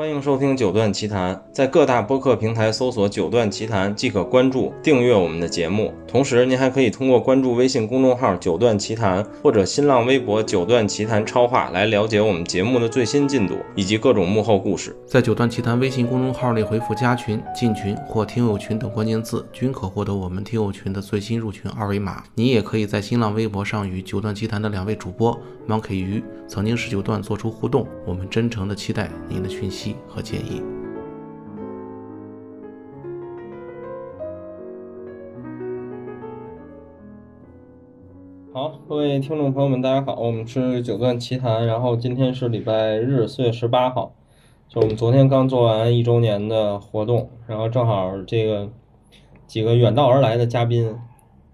欢迎收听《九段奇谈》，在各大播客平台搜索“九段奇谈”即可关注、订阅我们的节目。同时，您还可以通过关注微信公众号“九段奇谈”或者新浪微博“九段奇谈超话”来了解我们节目的最新进度以及各种幕后故事。在“九段奇谈”微信公众号内回复“加群”“进群”或“听友群”等关键字，均可获得我们听友群的最新入群二维码。你也可以在新浪微博上与“九段奇谈”的两位主播 Monkey 鱼、曾经是九段做出互动。我们真诚的期待您的讯息和建议。好，各位听众朋友们，大家好，我们是九段奇谈，然后今天是礼拜日，四月十八号，就我们昨天刚做完一周年的活动，然后正好这个几个远道而来的嘉宾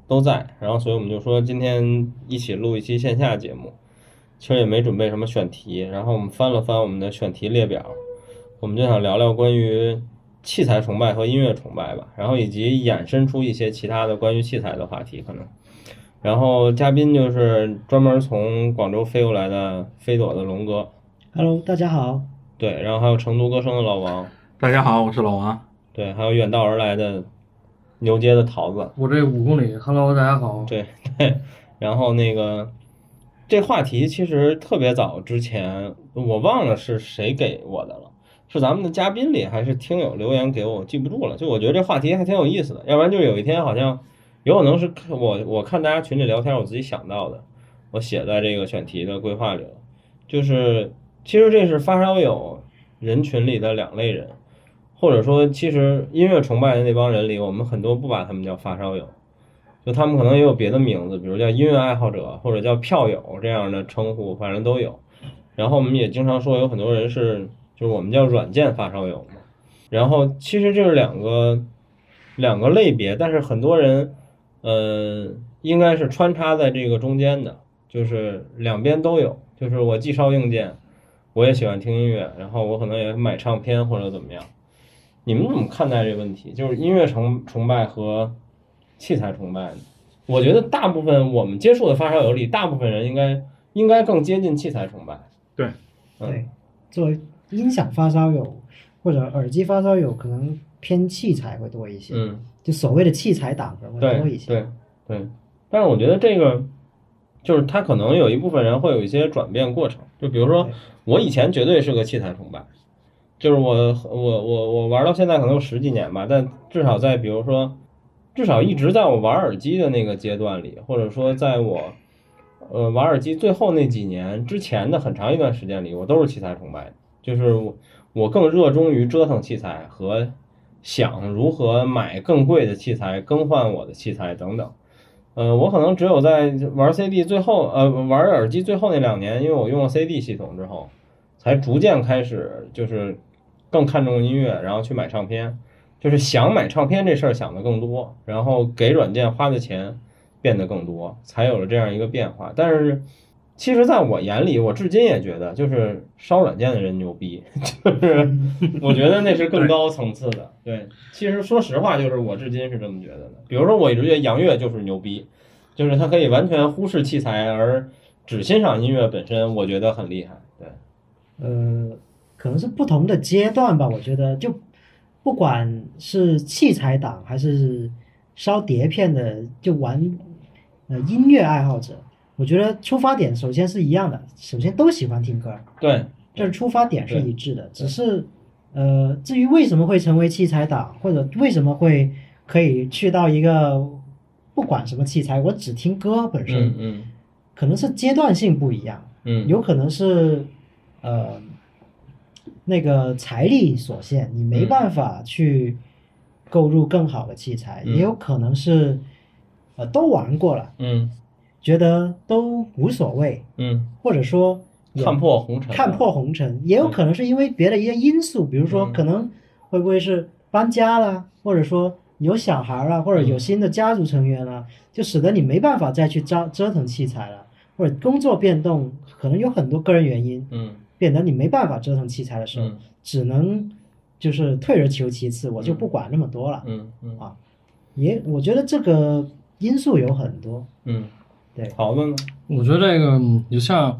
都在，然后所以我们就说今天一起录一期线下节目，其实也没准备什么选题，然后我们翻了翻我们的选题列表，我们就想聊聊关于器材崇拜和音乐崇拜吧，然后以及衍生出一些其他的关于器材的话题可能。然后嘉宾就是专门从广州飞过来的飞朵的龙哥，Hello，大家好。对，然后还有成都歌声的老王，大家好，我是老王。对，还有远道而来的牛街的桃子，我这五公里，Hello，大家好。对对，然后那个这话题其实特别早之前，我忘了是谁给我的了，是咱们的嘉宾里还是听友留言给我，记不住了。就我觉得这话题还挺有意思的，要不然就有一天好像有可能是我我看大家群里聊天，我自己想到的，我写在这个选题的规划里了。就是其实这是发烧友人群里的两类人，或者说其实音乐崇拜的那帮人里，我们很多不把他们叫发烧友。就他们可能也有别的名字，比如叫音乐爱好者或者叫票友这样的称呼，反正都有。然后我们也经常说有很多人是，就是我们叫软件发烧友嘛。然后其实这是两个两个类别，但是很多人，呃，应该是穿插在这个中间的，就是两边都有。就是我既烧硬件，我也喜欢听音乐，然后我可能也买唱片或者怎么样。你们怎么看待这个问题？就是音乐崇崇拜和器材崇拜呢？我觉得大部分我们接触的发烧友里，大部分人应该应该更接近器材崇拜。对，嗯对，作为音响发烧友或者耳机发烧友，可能偏器材会多一些，嗯，就所谓的器材党可能会多一些。对对。但是我觉得这个就是他可能有一部分人会有一些转变过程，就比如说我以前绝对是个器材崇拜，就是我我我我玩到现在可能有十几年吧，但至少在比如说，至少一直在我玩耳机的那个阶段里，或者说在我呃玩耳机最后那几年之前的很长一段时间里，我都是器材崇拜的，就是我我更热衷于折腾器材和想如何买更贵的器材，更换我的器材等等。呃，我可能只有在玩 CD 最后，呃，玩耳机最后那两年，因为我用了 CD 系统之后，才逐渐开始就是更看重音乐，然后去买唱片，就是想买唱片这事儿想的更多，然后给软件花的钱变得更多，才有了这样一个变化。但是，其实在我眼里，我至今也觉得，就是烧软件的人牛逼，就是 我觉得那是更高层次的。对，其实说实话，就是我至今是这么觉得的。比如说，我一直觉得杨乐就是牛逼，就是他可以完全忽视器材而只欣赏音乐本身，我觉得很厉害。对，呃，可能是不同的阶段吧。我觉得，就不管是器材党还是烧碟片的，就玩呃音乐爱好者，我觉得出发点首先是一样的，首先都喜欢听歌。对，这是出发点是一致的，只是呃，至于为什么会成为器材党，或者为什么会可以去到一个不管什么器材，我只听歌本身，嗯嗯可能是阶段性不一样，嗯，有可能是呃那个财力所限，你没办法去购入更好的器材，嗯也有可能是呃都玩过了，嗯觉得都无所谓，嗯，或者说看破红尘，看破红尘，也有可能是因为别的一些因素，比如说嗯。可能会不会是搬家了，或者说有小孩了，或者有新的家族成员了，就使得你没办法再去折折腾器材了，或者工作变动，可能有很多个人原因，嗯。变得你没办法折腾器材的时候，嗯。只能就是退而求其次，我就不管那么多了。嗯。嗯。啊。也我觉得这个因素有很多，嗯，对桃子呢？我觉得这个你就像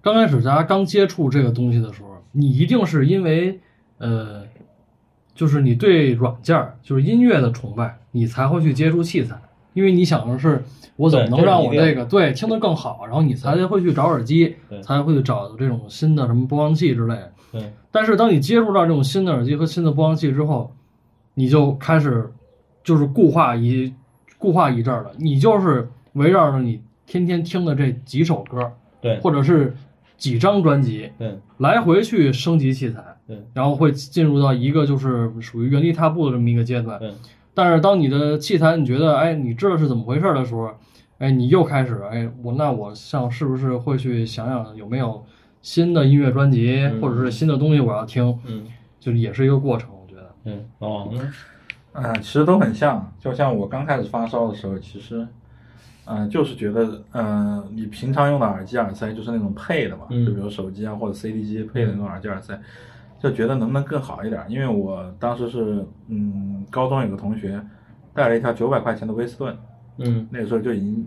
刚开始大家刚接触这个东西的时候，你一定是因为呃，就是你对软件儿，就是音乐的崇拜，你才会去接触器材，因为你想的是我怎么能让我这个对听得更好，然后你才会去找耳机对，才会去找这种新的什么播放器之类的。对，但是当你接触到这种新的耳机和新的播放器之后，你就开始就是固化一固化一阵儿了，你就是围绕着你天天听的这几首歌，对。或者是几张专辑，对。来回去升级器材，对。然后会进入到一个就是属于原地踏步的这么一个阶段。对。但是当你的器材你觉得哎你知道是怎么回事的时候，哎你又开始哎我那我像是不是会去想想有没有新的音乐专辑、嗯。或者是新的东西我要听，嗯。就是也是一个过程，我觉得。嗯，老王呢？嗯，其实都很像，就像我刚开始发烧的时候，其实，嗯、就是觉得，嗯、你平常用的耳机耳塞就是那种配的嘛，嗯就比如手机啊或者 CD 机配的那种耳机耳塞，就觉得能不能更好一点？因为我当时是，嗯，高中有个同学带了一条九百块钱的威斯顿，嗯，那个时候就已经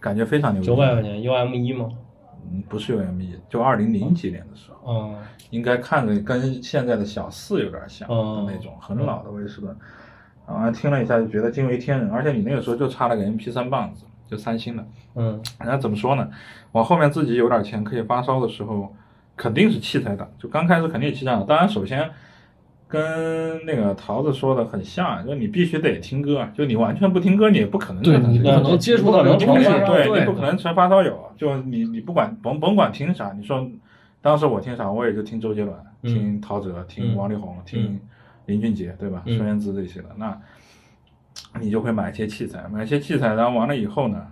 感觉非常牛逼。九百块钱 UM 一吗？嗯，不是 UME，就二零零几年的时候。哦，应该看着跟现在的小四有点像那种，很老的威斯顿。然后听了一下就觉得惊为天人，而且你那个时候就差了个 MP 三棒子，就三星的。嗯然后怎么说呢？我后面自己有点钱可以发烧的时候，肯定是器材党。就刚开始肯定是器材党。当然，首先跟那个桃子说的很像，就你必须得听歌，就你完全不听歌，你也不可能对你可能接触不可能成对对你不可能成发烧友，就你你不管甭甭管听啥，你说当时我听啥，我也就听周杰伦、嗯听陶喆、听嗯王力宏、听林俊杰，对吧？嗯孙燕姿这些的，那你就会买一些器材，买一些器材，然后完了以后呢，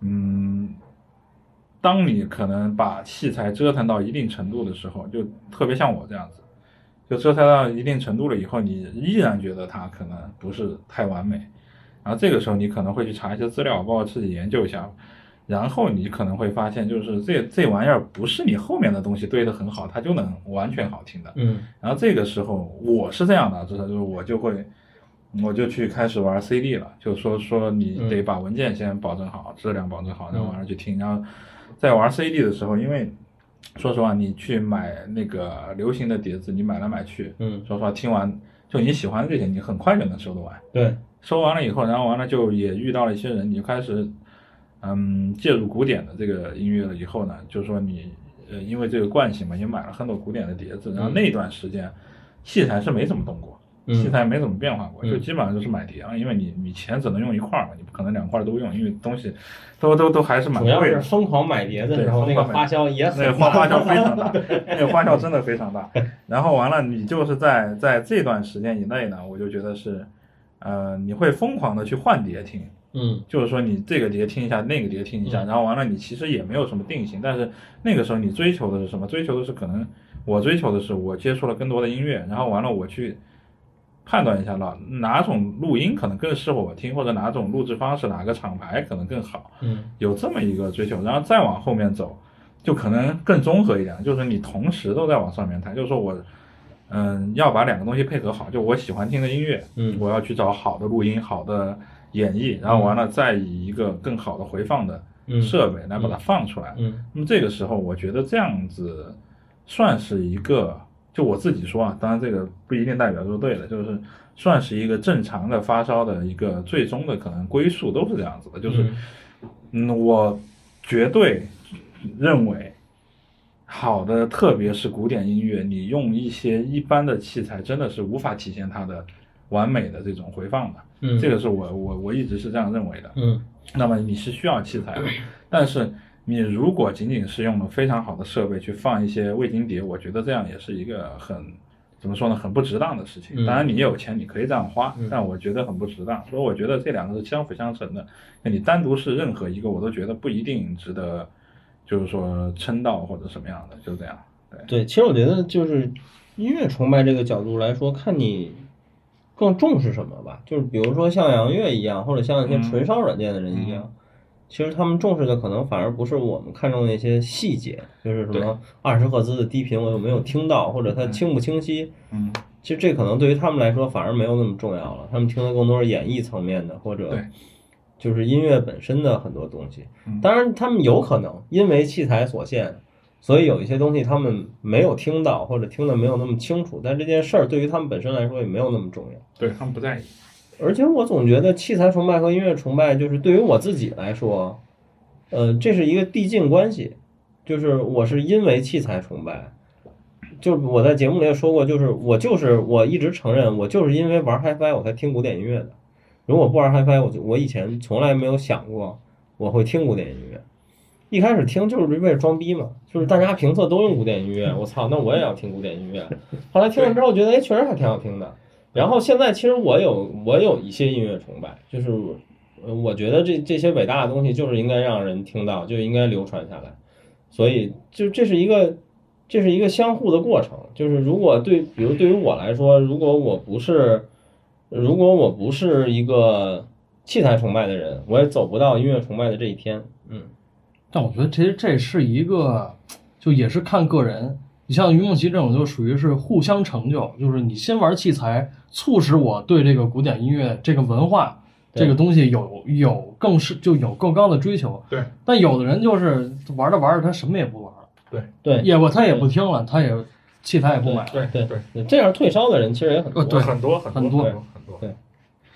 嗯，当你可能把器材折腾到一定程度的时候，就特别像我这样子，就折腾到一定程度了以后，你依然觉得它可能不是太完美，然后这个时候你可能会去查一些资料，包括自己研究一下，然后你可能会发现，就是这这玩意儿不是你后面的东西堆得很好，它就能完全好听的。嗯然后这个时候我是这样的，就是就是我就会，我就去开始玩 CD 了，就说说你得把文件先保证好，质量保证好，然后完了去听，然后在玩 CD 的时候，因为说实话，你去买那个流行的碟子，你买来买去，嗯，说实话，听完就你喜欢的这些，你很快就能收得完。对，收完了以后，然后完了就也遇到了一些人，你就开始，嗯，介入古典的这个音乐了以后呢，就是说你，呃，因为这个惯性嘛，也买了很多古典的碟子，然后那段时间，器材是没怎么动过，嗯器材没怎么变化过，嗯就基本上就是买碟了，因为你你钱只能用一块儿嘛，你不可能两块儿都用，因为东西都都都还是蛮主要是贵的。疯狂买碟的时候，那个花销也那个很花花销非常大，那个花销真的非常大。然后完了，你就是在在这段时间以内呢，我就觉得是，呃，你会疯狂的去换碟听，嗯就是说你这个碟听一下，那个碟听一下，嗯然后完了你其实也没有什么定型，但是那个时候你追求的是什么？追求的是可能我追求的是我接触了更多的音乐，然后完了我去判断一下了哪种录音可能更适合我听，或者哪种录制方式哪个厂牌可能更好。嗯有这么一个追求，然后再往后面走，就可能更综合一点，就是你同时都在往上面谈，就是说我，嗯，要把两个东西配合好，就我喜欢听的音乐，嗯我要去找好的录音、好的演绎，然后完了再以一个更好的回放的嗯设备来把它放出来。嗯那么这个时候，我觉得这样子算是一个，就我自己说啊，当然这个不一定代表就是对了，就是算是一个正常的发烧的一个最终的可能归宿都是这样子的，就是，嗯，我绝对认为。好的，特别是古典音乐，你用一些一般的器材，真的是无法体现它的完美的这种回放的。嗯，这个是我我我一直是这样认为的。嗯那么你是需要器材的，但是你如果仅仅是用了非常好的设备去放一些味精碟，我觉得这样也是一个很怎么说呢，很不值当的事情。嗯当然你有钱你可以这样花嗯，但我觉得很不值当。所以我觉得这两个是相辅相成的。那你单独是任何一个，我都觉得不一定值得，就是说称道或者什么样的，就这样。对，对，其实我觉得就是音乐崇拜这个角度来说，看你更重视什么吧。就是比如说像杨乐一样，或者像一些嗯纯烧软件的人一样，其实他们重视的可能反而不是我们看重的那些细节，就是什么二十赫兹的低频我有没有听到，或者它清不清晰。嗯，其实这可能对于他们来说反而没有那么重要了，他们听的更多是演绎层面的，或者就是音乐本身的很多东西嗯。当然，他们有可能因为器材所限，所以有一些东西他们没有听到或者听的没有那么清楚，但这件事儿对于他们本身来说也没有那么重要。对他们不在意。而且我总觉得器材崇拜和音乐崇拜，就是对于我自己来说，呃，这是一个递进关系，就是我是因为器材崇拜，就我在节目里也说过，就是我就是我一直承认，我就是因为玩 HiFi 我才听古典音乐的。如果不玩 HiFi，我就我以前从来没有想过我会听古典音乐。一开始听就是为了装逼嘛，就是大家评测都用古典音乐，我操，那我也要听古典音乐。后来听了之后觉得，哎，确实还挺好听的。然后现在其实我有我有一些音乐崇拜，就是呃我觉得这这些伟大的东西就是应该让人听到，就应该流传下来。所以就这是一个这是一个相互的过程。就是如果对，比如对于我来说，如果我不是如果我不是一个器材崇拜的人，我也走不到音乐崇拜的这一天。嗯，但我觉得其实这是一个，就也是看个人。你像于梦琪这种，就属于是互相成就，就是你先玩器材，促使我对这个古典音乐这个文化这个东西有有更是就有更高的追求。对，但有的人就是玩着玩着，他什么也不玩了，对对也不他也不听了，他也器材也不买了。对对对，这样退烧的人其实也很多。很多很很多多很多很多。对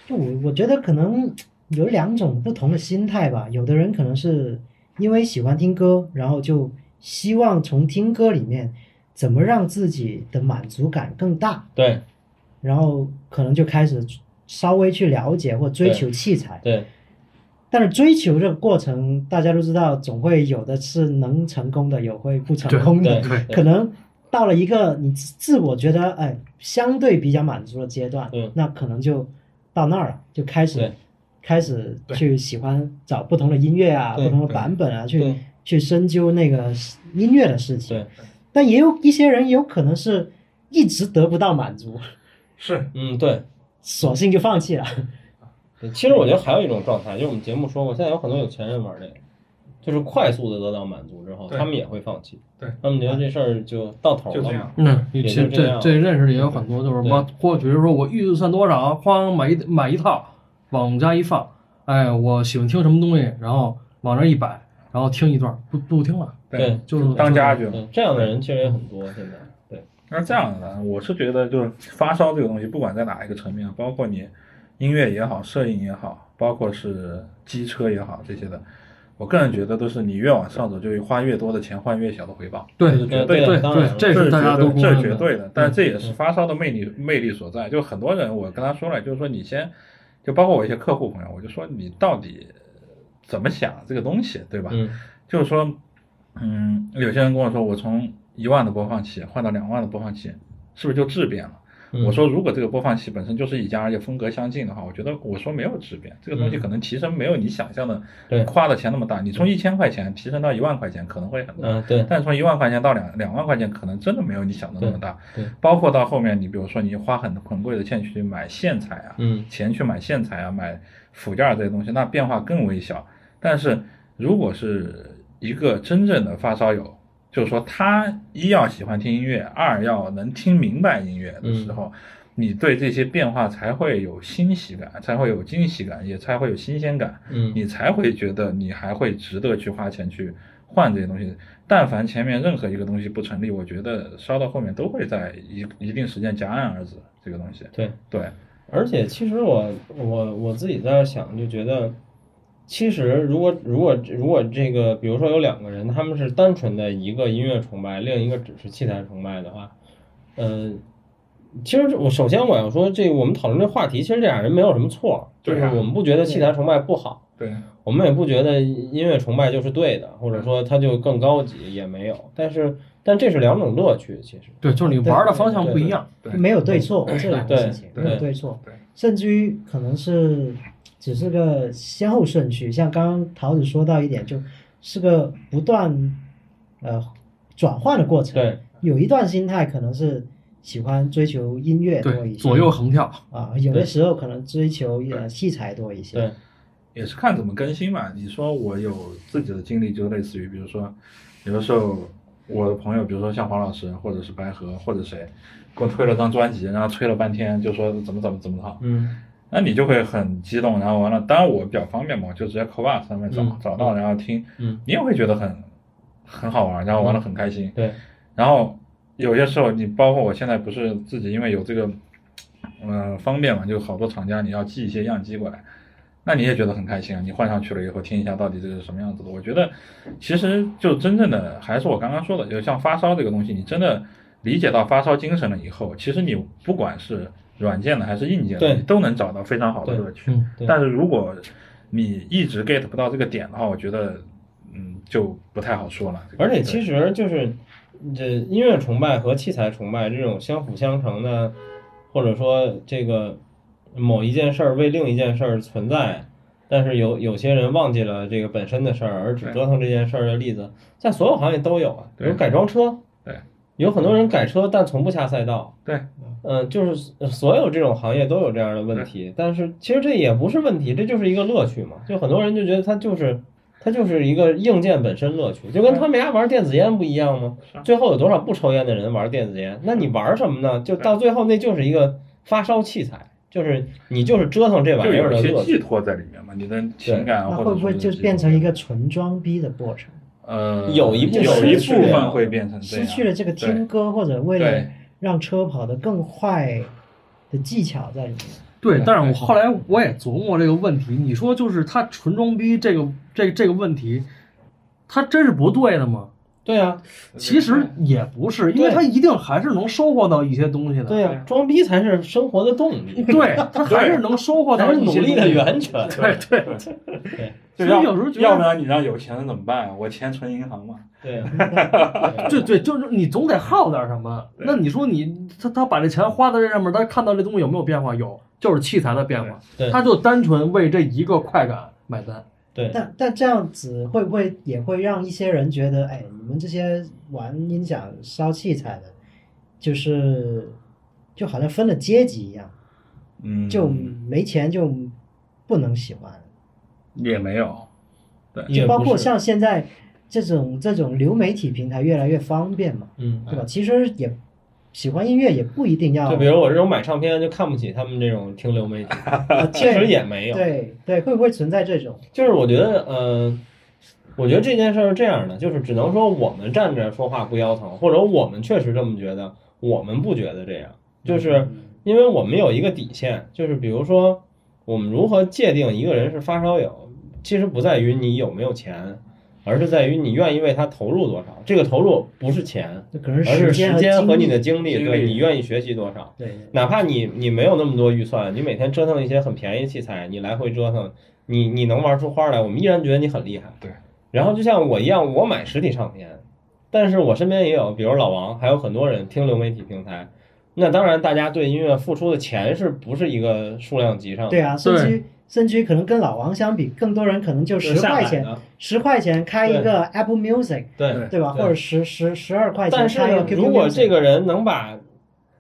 就我我觉得可能有两种不同的心态吧。有的人可能是因为喜欢听歌，然后就希望从听歌里面怎么让自己的满足感更大，对。然后可能就开始稍微去了解或追求器材。对。但是追求这个过程，大家都知道，总会有的是能成功的，有会不成功的。对。可能到了一个你自自我觉得哎相对比较满足的阶段，嗯那可能就到那儿了，就开始开始去喜欢找不同的音乐啊，不同的版本啊，去去深究那个音乐的事情。对。但也有一些人有可能是一直得不到满足，是嗯对。索性就放弃了。对其实我觉得还有一种状态，就是我们节目说过，现在有很多有钱人玩这个，就是快速的得到满足之后，对他们也会放弃。对，他们觉得这事儿就到头了嘛就这样。嗯，其也实就这样这这认识的也有很多，就是对我或比如说我预算多少，哐买一买一套，往家一放，哎，我喜欢听什么东西，然后往那儿一摆，然后听一段，不不听了，对就是当家具。对，这样的人其实也很多。现在，对，那这样的，我是觉得就是发烧这个东西，不管在哪一个层面，包括你音乐也好，摄影也好，包括是机车也好这些的，我个人觉得都是你越往上走，就花越多的钱换越小的回报。对是绝对的。对对，这是是大家绝对这都公认的，是绝对的，但是这也是发烧的魅力魅力所在。就很多人，我跟他说了，就是说你先，就包括我一些客户朋友，我就说你到底怎么想这个东西，对吧？嗯就是说，嗯，有些人跟我说，我从一万的播放器换到两万的播放器，是不是就质变了？嗯我说，如果这个播放器本身就是一家，而且风格相近的话，我觉得我说没有质变，这个东西嗯可能提升没有你想象的对花的钱那么大。你从一千块钱提升到一万块钱可能会很大，嗯对但从一万块钱到两两万块钱，可能真的没有你想的那么大。对对包括到后面，你比如说你花很很贵的钱去买线材啊，嗯钱去买线材啊，买辅件儿这些东西，那变化更微小。但是如果是一个真正的发烧友，就是说他一要喜欢听音乐，二要能听明白音乐的时候，你对这些变化才会有欣喜感，才会有惊喜感，也才会有新鲜感，嗯你才会觉得你还会值得去花钱去换这些东西。但凡前面任何一个东西不成立，我觉得烧到后面都会在一一定时间戛然而止。这个东西，对。对，而且其实我我我自己在想，就觉得，其实如果如果如果这个，比如说有两个人，他们是单纯的一个音乐崇拜，另一个只是器材崇拜的话，呃，其实我首先我要说，这个我们讨论这话题，其实这俩人没有什么错，就是我们不觉得器材崇拜不好。对，我们也不觉得音乐崇拜就是对的，或者说它就更高级，也没有。但是，但这是两种乐趣，其实。对，就是你玩的方向不一样。对没有对错这两个对事情，对没有对错对，甚至于可能是只是个先后顺序。像刚刚桃子说到一点，就是个不断呃转换的过程。对，有一段心态可能是喜欢追求音乐多一些，对，左右横跳，啊，有的时候可能追求呃器材多一些。对，也是看怎么更新嘛。你说我有自己的经历，就类似于，比如说，有的时候我的朋友，比如说像黄老师，或者是白河，或者谁，给我推了张专辑，然后吹了半天，就说怎么怎么怎么好，嗯那你就会很激动，然后完了，当然我比较方便嘛，我就直接 c o v a 上面找、嗯找到，然后听，嗯你也会觉得很很好玩，然后玩的很开心。对，然后有些时候你包括我现在不是自己因为有这个，呃，方便嘛，就好多厂家你要寄一些样机过来，那你也觉得很开心啊。你换上去了以后听一下到底这是什么样子的。我觉得其实就真正的还是我刚刚说的，就像发烧这个东西，你真的理解到发烧精神了以后，其实你不管是软件的还是硬件的，对你都能找到非常好的乐趣。嗯，但是如果你一直 get 不到这个点的话，我觉得嗯就不太好说了。这个而且其实就是这音乐崇拜和器材崇拜这种相辅相成的，或者说这个某一件事儿为另一件事儿存在，但是有有些人忘记了这个本身的事儿，而只折腾这件事儿的例子，在所有行业都有啊，比如改装车，对，有很多人改车但从不下赛道，对，嗯、就是所有这种行业都有这样的问题，但是其实这也不是问题，这就是一个乐趣嘛。就很多人就觉得它就是它就是一个硬件本身乐趣，就跟他们家玩电子烟不一样吗？最后有多少不抽烟的人玩电子烟？那你玩什么呢？就到最后那就是一个发烧器材，就是你就是折腾这玩意儿有些的乐趣。寄托在里面嘛，你的情感啊那或者会不会就变成一个纯装逼的过程？呃有一部有分一部分会变成这样，失去了这个听歌或者为了对让车跑得更快的技巧在里面。对对，但是我后来我也琢磨这个问题，你说就是他纯装逼这个这这个问题，他真是不对的吗？对啊，其实也不是，因为他一定还是能收获到一些东西的。对呀、装逼才是生活的动力，对，他还是能收获到一些努力的源泉。对对，对所以有时候觉得要不然你让有钱人怎么办？我钱存银行嘛。对 对对，就是你总得耗点什么。那你说你他他把这钱花在这上面，他看到这东西有没有变化？有，就是器材的变化。对他就单纯为这一个快感买单。对。但但这样子会不会也会让一些人觉得，哎，你们这些玩音响烧器材的，就是就好像分了阶级一样，嗯，就没钱就不能喜欢。也没有，对。就包括像现在这种这种流媒体平台越来越方便嘛，嗯，对吧？其实也喜欢音乐也不一定要，就比如我这种买唱片就看不起他们这种听流媒体，其实也没有。对对，会不会存在这种？就是我觉得，嗯、我觉得这件事儿是这样的，就是只能说我们站着说话不腰疼，或者我们确实这么觉得，我们不觉得这样，就是因为我们有一个底线，就是比如说我们如何界定一个人是发烧友，其实不在于你有没有钱，而是在于你愿意为他投入多少。这个投入不是钱，而是时间和你的精力，精力对你愿意学习多少。对哪怕你你没有那么多预算，你每天折腾一些很便宜器材，你来回折腾，你你能玩出花来，我们依然觉得你很厉害。对。然后就像我一样，我买实体唱片，但是我身边也有，比如老王，还有很多人听流媒体平台。那当然，大家对音乐付出的钱是不是一个数量级上的？对啊，甚至于甚至于可能跟老王相比，更多人可能就就是十块钱。十块钱开一个 Apple Music，对对对吧？对或者十十十二块钱但是开一个呢，QQ 如果 Music 这个人能把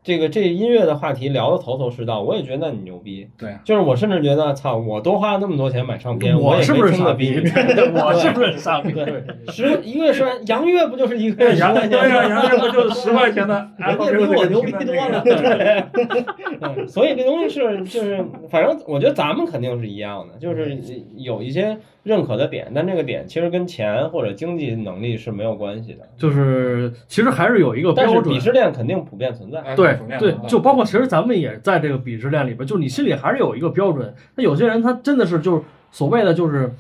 这个这音乐的话题聊的头头是道，我也觉得那你牛逼。对啊，就是我甚至觉得，操，我多花了那么多钱买唱片，也 我是不是傻 逼？我是不是傻逼？对，十一个月十万，杨乐不就是一个月十杨块对呀，钱吗？杨乐不就是十块钱的 人 Apple 家比我牛逼多了，所以这东西是就是，反正我觉得咱们肯定是一样的，就是有一些认可的点，但这个点其实跟钱或者经济能力是没有关系的。就是其实还是有一个标准但是鄙。视链肯定普遍存在。哎对对就包括其实咱们也在这个鄙视链里边，就是你心里还是有一个标准。那有些人他真的是就是所谓的就是，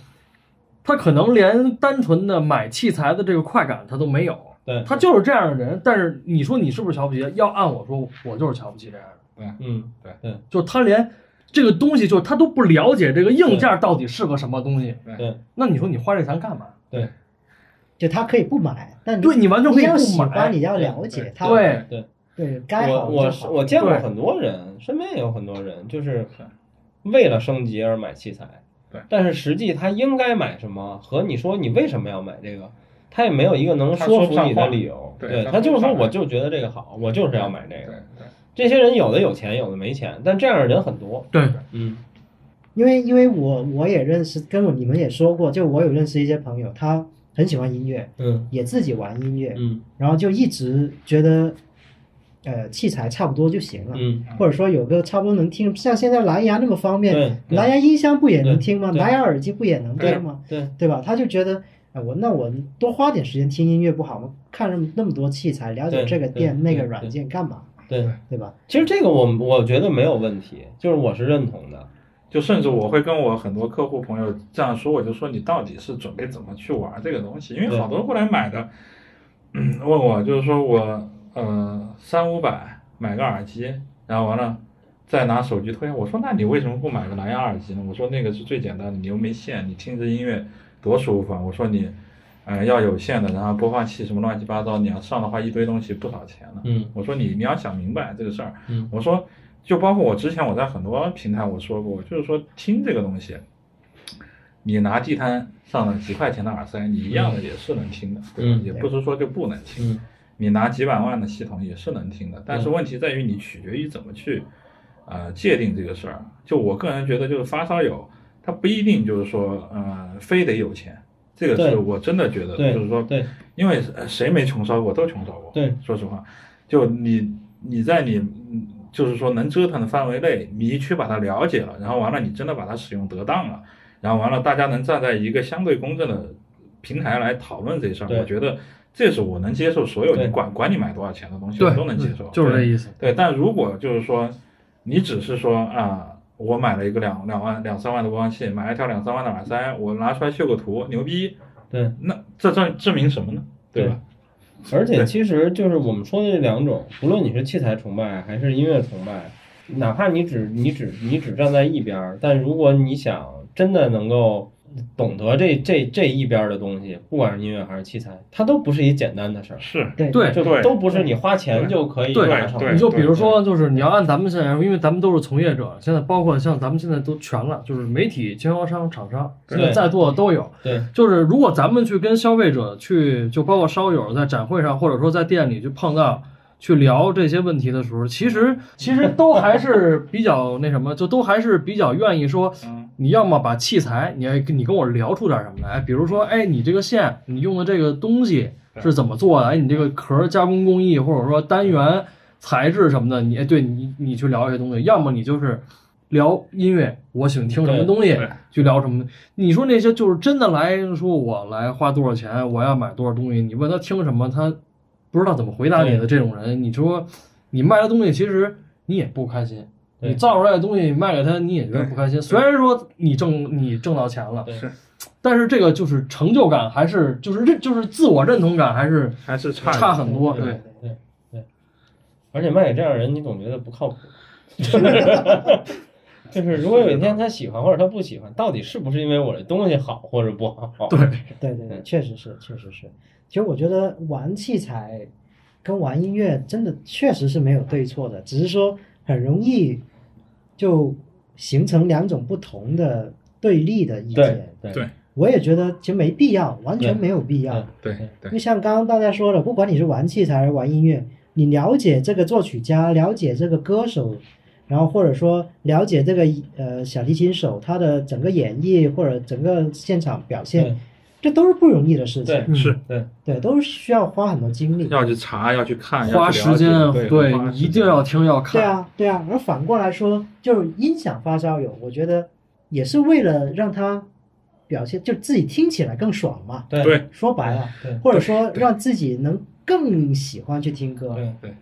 他可能连单纯的买器材的这个快感他都没有，对，他就是这样的人。但是你说你是不是瞧不起？要按我说，我就是瞧不起这样的，对嗯，对，对就他连这个东西，就是他都不了解这个硬件到底是个什么东西。对，那你说你花这钱干嘛？对就他可以不买，但对你完全可以不你要喜买欢，你要了解他，对对，该我我。我见过很多人，身边也有很多人，就是为了升级而买器材。对但是实际他应该买什么，和你说你为什么要买这个，他也没有一个能说服你的理由。对他他就是说，我就觉得这个好，我就是要买这对个。对，这些人有的有钱，有的没钱，但这样的人很多。对，嗯因为因为我我也认识，跟我你们也说过，就我有认识一些朋友，他很喜欢音乐，嗯也自己玩音乐，嗯然后就一直觉得，呃，器材差不多就行了，嗯，或者说有个差不多能听，像现在蓝牙那么方便，蓝牙音箱不也能听吗？蓝牙耳机不也能听吗？对对吧？他就觉得哎，我那我多花点时间听音乐不好吗？看那么那么多器材，了解这个店那个软件干嘛？对，对吧？其实这个我我觉得没有问题，就是我是认同的。就甚至我会跟我很多客户朋友这样说，我就说你到底是准备怎么去玩这个东西？因为好多过来买的，嗯，问我就是说我呃三五百买个耳机，然后完了再拿手机推，我说那你为什么不买个蓝牙耳机呢？我说那个是最简单的，你又没线，你听着音乐多舒服啊！我说你呃要有线的，然后播放器什么乱七八糟，你要上的话一堆东西不少钱了。嗯我说你你要想明白这个事儿，嗯我说就包括我之前我在很多平台我说过，就是说听这个东西，你拿地摊上的几块钱的耳塞，你一样的也是能听的，对吧？嗯也不是说就不能听。嗯你拿几百万的系统也是能听的，但是问题在于你取决于怎么去，呃，界定这个事儿。就我个人觉得，就是发烧友，他不一定就是说，呃，非得有钱，这个是我真的觉得，就是说，对因为呃谁没穷烧过，都穷烧过。对，说实话，就你你在你嗯就是说能折腾的范围内，你去把它了解了，然后完了你真的把它使用得当了，然后完了大家能站在一个相对公正的平台来讨论这事儿，我觉得这是我能接受所有你管管你买多少钱的东西，我都能接受。就是这意思。对，但如果就是说，你只是说啊，我买了一个两两万两三万的播放器，买了一条两三万的耳塞，我拿出来秀个图，牛逼，对，那这证证明什么呢？对吧？而且其实就是我们说的这两种，不论你是器材崇拜还是音乐崇拜，哪怕你只你只你只站在一边儿，但如果你想真的能够懂得这这这一边儿的东西，不管是音乐还是器材，它都不是一简单的事儿，是，对对就都不是你花钱就可以对达成的。对你就比如说，就是你要按咱们现在，因为咱们都是从业者，现在包括像咱们现在都全了，就是媒体、经销商、厂商，现在在座的都有。对就是如果咱们去跟消费者去，就包括烧友在展会上，或者说在店里去碰到。去聊这些问题的时候，其实其实都还是比较那什么，就都还是比较愿意说，嗯你要么把器材，你你跟我聊出点什么来，比如说，哎，你这个线，你用的这个东西是怎么做的？哎，你这个壳加工工艺或者说单元材质什么的，你哎，对你你去聊一些东西，要么你就是聊音乐，我喜欢听什么东西去聊什么。你说那些就是真的来说，我来花多少钱，我要买多少东西，你问他听什么，他不知道怎么回答你的这种人，你说你卖的东西，其实你也不开心。对你造出来的东西卖给他，你也觉得不开心。虽然说你挣你挣到钱了，是但是这个就是成就感，还是就是认就是自我认同感，还是还是差差很多。对对，对对，而且卖给这样的人，你总觉得不靠谱。就是如果有一天他喜欢或者他不喜欢，到底是不是因为我的东西好或者不好？对对对对，确实是，确实是。其实我觉得玩器材跟玩音乐真的确实是没有对错的，只是说很容易就形成两种不同的对立的意见。对对我也觉得其实没必要，完全没有必要。对因对为像刚刚大家说的，不管你是玩器材还是玩音乐，你了解这个作曲家，了解这个歌手，然后或者说了解这个呃小提琴手他的整个演绎或者整个现场表对现，这都是不容易的事情。对嗯是对对，都是需要花很多精力。要去查，要去看，花时间，解对一定要听要看。对啊，对啊。而反过来说，就是音响发烧友，我觉得也是为了让他表现，就自己听起来更爽嘛。对对说白了，对或者说让自己能更喜欢去听歌。对对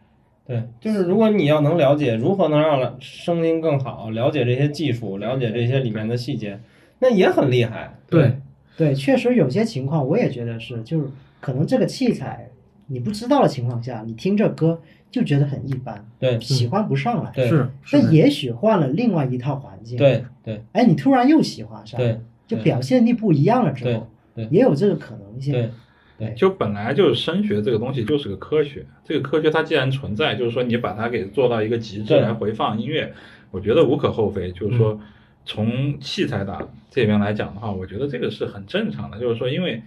对，就是如果你要能了解如何能让声音更好，了解这些技术，了解这些里面的细节，那也很厉害。对对，确实有些情况我也觉得是，就是可能这个器材你不知道的情况下，你听这歌就觉得很一般，对喜欢不上来。对是但也许换了另外一套环境，，对对哎，你突然又喜欢上，对就表现力不一样了之后，对对也有这个可能性。对对就本来就是声学这个东西就是个科学，这个科学它既然存在，就是说你把它给做到一个极致来回放音乐，我觉得无可厚非。就是说，从器材打这边来讲的话，我觉得这个是很正常的。就是说，因为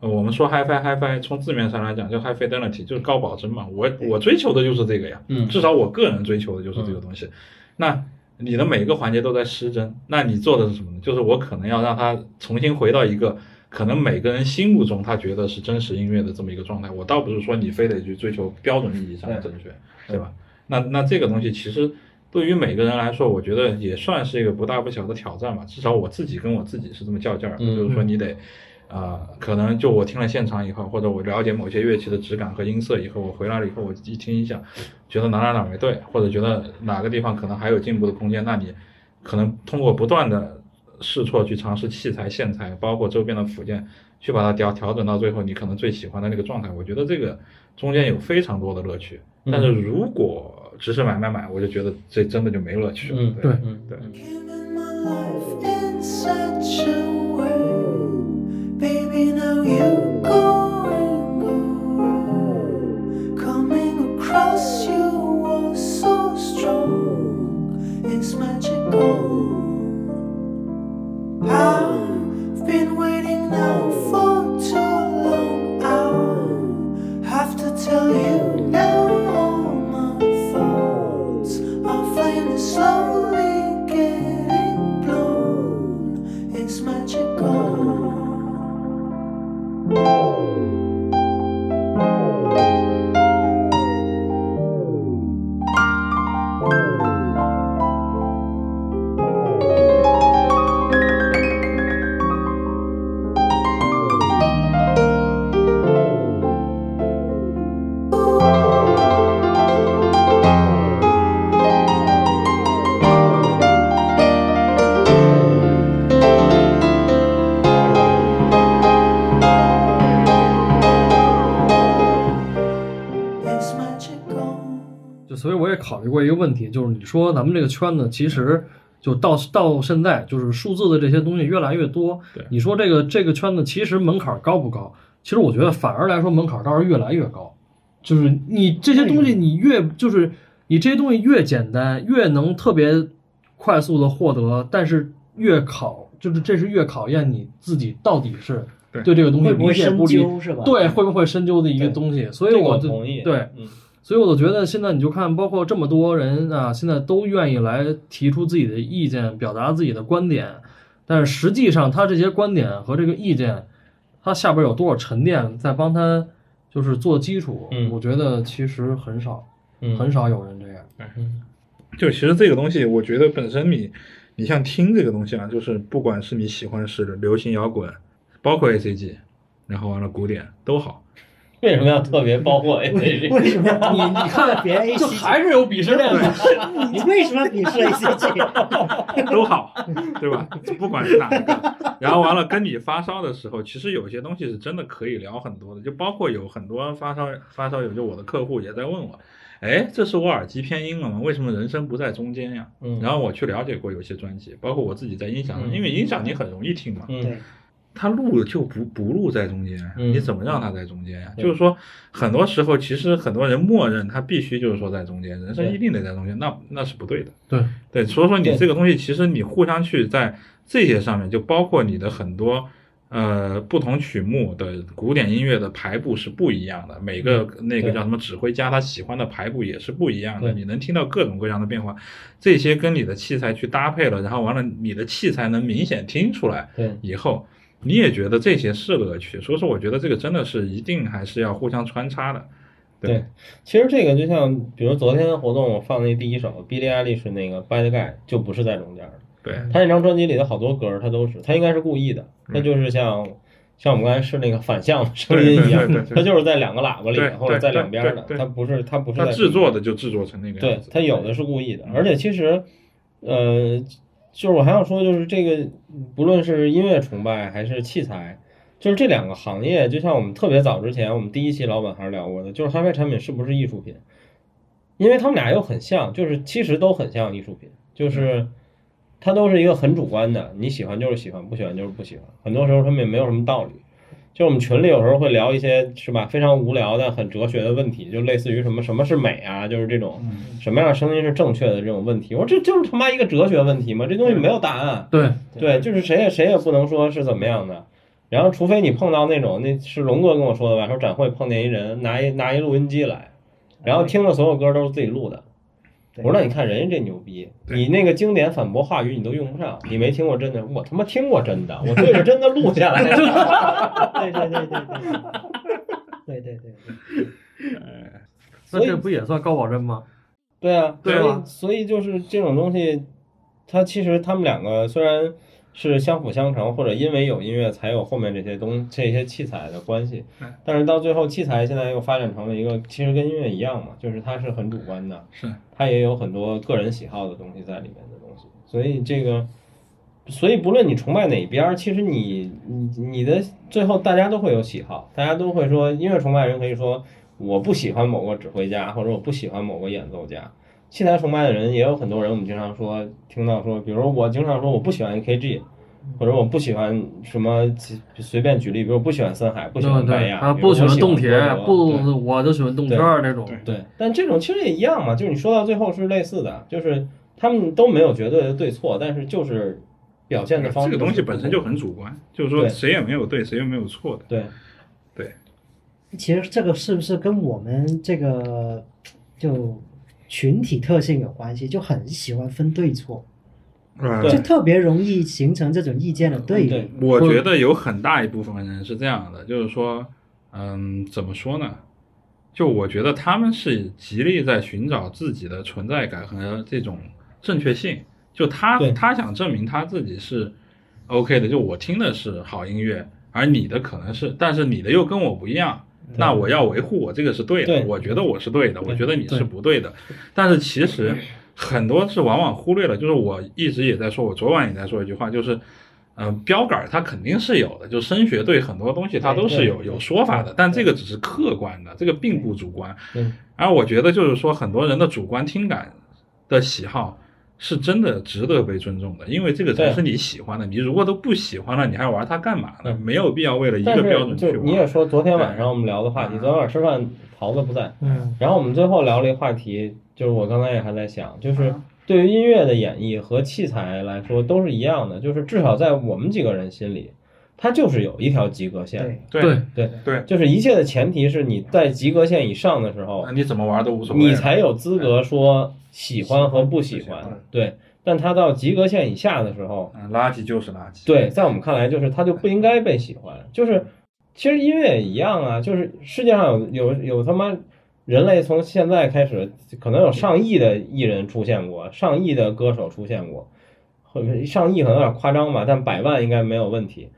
呃我们说 HiFi HiFi，从字面上来讲就 High Fidelity，就是高保真嘛。我我追求的就是这个呀，嗯至少我个人追求的就是这个东西。那你的每个环节都在失真，那你做的是什么呢？就是我可能要让它重新回到一个可能每个人心目中他觉得是真实音乐的这么一个状态。我倒不是说你非得去追求标准意义上的正确，对吧？那那这个东西其实对于每个人来说，我觉得也算是一个不大不小的挑战吧。至少我自己跟我自己是这么较劲儿，嗯就是说你得。啊、可能就我听了现场以后，或者我了解某些乐器的质感和音色以后，我回来了以后，我一听一下，觉得哪哪哪没对，或者觉得哪个地方可能还有进步的空间，那你可能通过不断的试错去尝试器材、线材，包括周边的附件，去把它调调整到最后你可能最喜欢的那个状态。我觉得这个中间有非常多的乐趣。但是如果只是买买买，我就觉得这真的就没乐趣了。嗯对嗯对。Giving my slow. 虑过一个问题，就是你说咱们这个圈子其实就到到现在，就是数字的这些东西越来越多对。你说这个这个圈子其实门槛高不高？其实我觉得反而来说门槛倒是越来越高。就是你这些东西，你越就是你这些东西越简单，越能特别快速的获得，但是越考就是这是越考验你自己到底是对对这个东西会不会深理解不理究是吧？对，会不会深究的一个东西。所以我同意。对，嗯所以我就觉得现在你就看，包括这么多人啊，现在都愿意来提出自己的意见，表达自己的观点，但是实际上他这些观点和这个意见，他下边有多少沉淀在帮他就是做基础，嗯我觉得其实很少，嗯很少有人这样。就其实这个东西，我觉得本身你，你像听这个东西啊，就是不管是你喜欢是流行摇滚，包括 A C G，然后完了古典都好，为什么要特别包括 A C G？为什么要你你看，别 A 就还是有鄙视链的。你为什么鄙视 A C G？都好，对吧？不管是哪一个，然后完了跟你发烧的时候，其实有些东西是真的可以聊很多的，就包括有很多发烧发烧友，就我的客户也在问我，哎，这是我耳机偏音了吗？为什么人声不在中间呀？嗯然后我去了解过有些专辑，包括我自己在音响上，嗯因为音响你很容易听嘛，嗯对，它录就不不录在中间，嗯你怎么让它在中间呀？对就是说，很多时候其实很多人默认它必须就是说在中间，人生一定得在中间，那那是不对的。对对，所以说你这个东西，其实你互相去在这些上面，就包括你的很多呃不同曲目的古典音乐的排布是不一样的，每个那个叫什么指挥家他喜欢的排布也是不一样的，你能听到各种各样的变化，这些跟你的器材去搭配了，然后完了你的器材能明显听出来，对以后。你也觉得这些是乐趣，所以说我觉得这个真的是一定还是要互相穿插的。对，其实这个就像，比如昨天的活动，我放那第一首 Billie Eilish 那个 Bad Guy 就不是在中间的。对，他那张专辑里的好多歌儿，他都是，他应该是故意的，嗯他就是像像我们刚才是那个反向声音一样他就是在两个喇叭里对或者在两边的，他不是他不是制作的就制作成那个对样子。他有的是故意的，嗯而且其实，呃，就是我还想说，就是这个不论是音乐崇拜还是器材，就是这两个行业，就像我们特别早之前，我们第一期老板还是聊过的，就是嗨派产品是不是艺术品？因为他们俩又很像，就是其实都很像艺术品，就是它都是一个很主观的，你喜欢就是喜欢，不喜欢就是不喜欢，很多时候他们也没有什么道理。就我们群里有时候会聊一些是吧非常无聊的很哲学的问题，就类似于什么什么是美啊，就是这种嗯什么样的声音是正确的这种问题。我说这就是他妈一个哲学问题嘛，这东西没有答案。对，对，就是谁也谁也不能说是怎么样的。然后，除非你碰到那种，那是龙哥跟我说的吧，说展会碰见一人拿一拿一录音机来，然后听的所有歌都是自己录的。我说那你看人家这牛逼，你那个经典反驳话语你都用不上，你没听过真的，我他妈听过真的，我对着真的录下来了。对对对对对对对对对，那这不也算高保真吗？对啊，所以对吧所以就是这种东西，它其实他们两个虽然是相辅相成，或者因为有音乐才有后面这些东这些器材的关系。但是到最后，器材现在又发展成了一个，其实跟音乐一样嘛，就是它是很主观的，是它也有很多个人喜好的东西在里面的东西。所以这个，所以不论你崇拜哪边儿，其实你你你的最后大家都会有喜好，大家都会说音乐崇拜人可以说我不喜欢某个指挥家，或者我不喜欢某个演奏家。器材崇拜的人也有很多人，我们经常说听到说，比如我经常说我不喜欢 AKG，或者我不喜欢什么，随便举例，比如我不喜欢森海，不喜欢白亚，啊，比如我不喜欢动铁，不，我就喜欢动圈儿那种。对，但这种其实也一样嘛，就是你说到最后是类似的，就是他们都没有绝对的对错，但是就是表现的方式这个东西本身就很主观，就是说谁也没有对，谁也没有错的。对对，其实这个是不是跟我们这个就群体特性有关系？就很喜欢分对错，呃对就特别容易形成这种意见的对对立。我觉得有很大一部分人是这样的，就是说，嗯，怎么说呢？就我觉得他们是极力在寻找自己的存在感和这种正确性。就他他想证明他自己是 OK 的，就我听的是好音乐，而你的可能是，但是你的又跟我不一样。那我要维护我这个是对的，对我觉得我是对的，我觉得你是不对的。但是其实很多是往往忽略了，就是我一直也在说，我昨晚也在说一句话，就是，嗯、标杆儿它肯定是有的，就升学对很多东西它都是有有说法的，但这个只是客观的，这个并不主观。对而我觉得就是说，很多人的主观听感的喜好。是真的值得被尊重的，因为这个才是你喜欢的。你如果都不喜欢了，你还玩它干嘛呢？嗯没有必要为了一个标准去玩。就你也说，昨天晚上我们聊的话题，嗯昨天晚上吃饭桃子不在，嗯，然后我们最后聊了一个话题，就是我刚才也还在想，就是嗯对于音乐的演绎和器材来说都是一样的，就是至少在我们几个人心里，它就是有一条及格线。对，对对对，就是一切的前提是你在及格线以上的时候，你怎么玩都无所谓。你才有资格说喜欢和不喜喜欢欢。对，但它到及格线以下的时候，嗯，垃圾就是垃圾。对，在我们看来就是它就不应该被喜欢。就是其实音乐也一样啊，就是世界上有有有他妈人类从现在开始，可能有上亿的艺人出现过，上亿的歌手出现过，或者上亿可能有点夸张吧，但百万应该没有问题。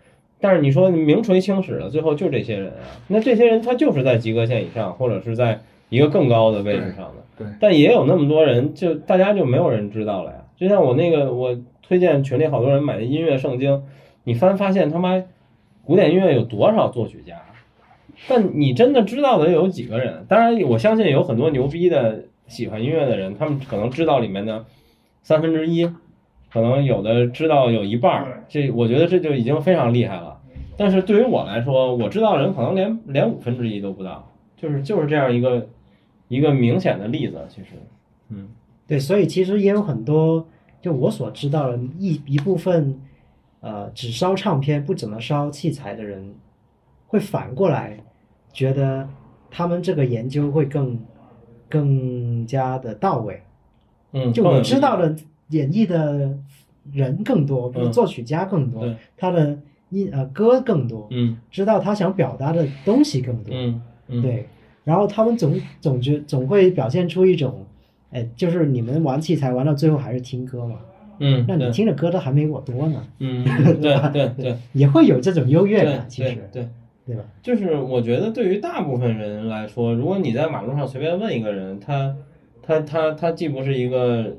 但是你说名垂青史的，最后就这些人啊，那这些人他就是在及格线以上，或者是在一个更高的位置上的。对但也有那么多人，就大家就没有人知道了呀。就像我那个，我推荐群里好多人买的音乐圣经，你翻发现他妈古典音乐有多少作曲家，但你真的知道的有几个人？当然，我相信有很多牛逼的喜欢音乐的人，他们可能知道里面的三分之一，可能有的知道有一半儿，这我觉得这就已经非常厉害了。但是对于我来说，我知道的人可能连连五分之一都不到，就是就是这样一个一个明显的例子。其实，嗯，对，所以其实也有很多，就我所知道的一一部分，呃，只烧唱片不怎么烧器材的人，会反过来觉得他们这个研究会更更加的到位。嗯，就我知道的演绎的人更多，比如嗯。作曲家更多，对。他的音呃歌更多，嗯。知道他想表达的东西更多。嗯嗯，对，然后他们总总觉总会表现出一种，哎，就是你们玩器材玩到最后还是听歌嘛，嗯，那你听的歌都还没我多呢，嗯，对 对对。也会有这种优越感，其实。对对，对吧？就是我觉得对于大部分人来说，如果你在马路上随便问一个人，他他他他既不是一个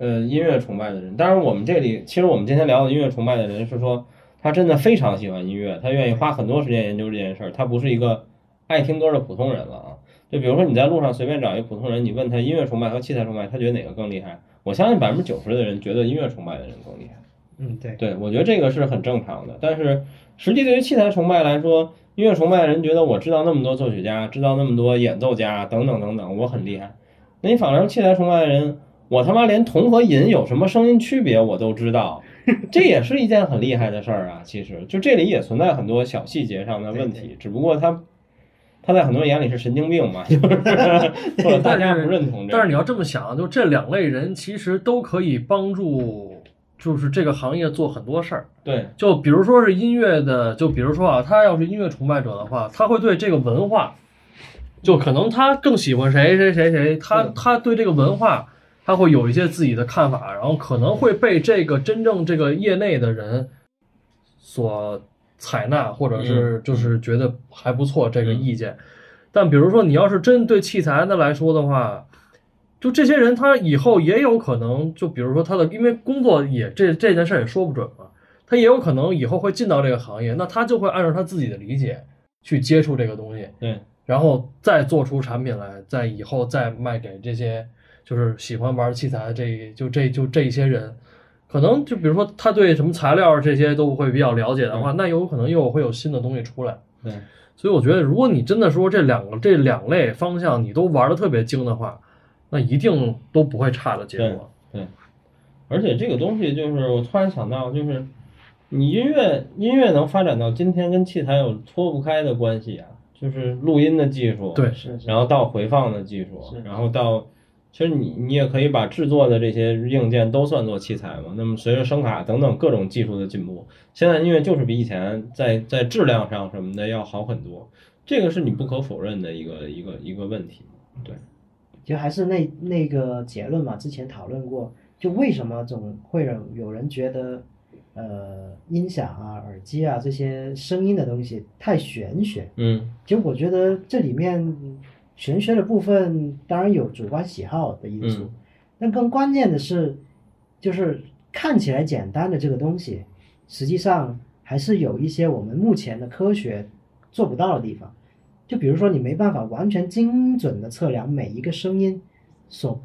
呃音乐崇拜的人，当然我们这里其实我们今天聊的音乐崇拜的人是说他真的非常喜欢音乐，他愿意花很多时间研究这件事儿，他不是一个爱听歌的普通人了啊。就比如说你在路上随便找一个普通人，你问他音乐崇拜和器材崇拜，他觉得哪个更厉害？我相信百分之九十的人觉得音乐崇拜的人更厉害。嗯，对，对，我觉得这个是很正常的。但是实际对于器材崇拜来说，音乐崇拜的人觉得我知道那么多作曲家，知道那么多演奏家等等等等，我很厉害。那你反而器材崇拜的人，我他妈连铜和银有什么声音区别我都知道，这也是一件很厉害的事儿啊。其实就这里也存在很多小细节上的问对题，只不过他他在很多人眼里是神经病嘛，就是 或者大家不认同。但是你要这么想，就这两类人其实都可以帮助，就是这个行业做很多事儿。对就比如说是音乐的，就比如说啊，他要是音乐崇拜者的话，他会对这个文化，就可能他更喜欢谁谁谁谁，他嗯他对这个文化他会有一些自己的看法，然后可能会被这个真正这个业内的人所采纳，或者是就是觉得还不错这个意见。但比如说你要是针对器材的来说的话，就这些人他以后也有可能，就比如说他的因为工作也这这件事儿也说不准嘛，他也有可能以后会进到这个行业，那他就会按照他自己的理解去接触这个东西。对，然后再做出产品来，在以后再卖给这些就是喜欢玩器材的这就这就这一些人，可能就比如说他对什么材料这些都会比较了解的话，那有可能又会有新的东西出来。对，所以我觉得，如果你真的说这两个这两类方向你都玩的特别精的话，那一定都不会差的结果。对而且这个东西就是我突然想到，就是你音乐音乐能发展到今天，跟器材有脱不开的关系啊，就是录音的技术，对，然后到回放的技术是，然后到，其实你你也可以把制作的这些硬件都算作器材嘛。那么随着声卡等等各种技术的进步，现在音乐就是比以前在在质量上什么的要好很多，这个是你不可否认的一个一个一个问题。对，就还是那那个结论嘛，之前讨论过，就为什么总会有有人觉得，呃，音响啊、耳机啊这些声音的东西太玄学。嗯其实我觉得这里面玄学的部分当然有主观喜好的因素嗯，但更关键的是，就是看起来简单的这个东西，实际上还是有一些我们目前的科学做不到的地方。就比如说，你没办法完全精准的测量每一个声音所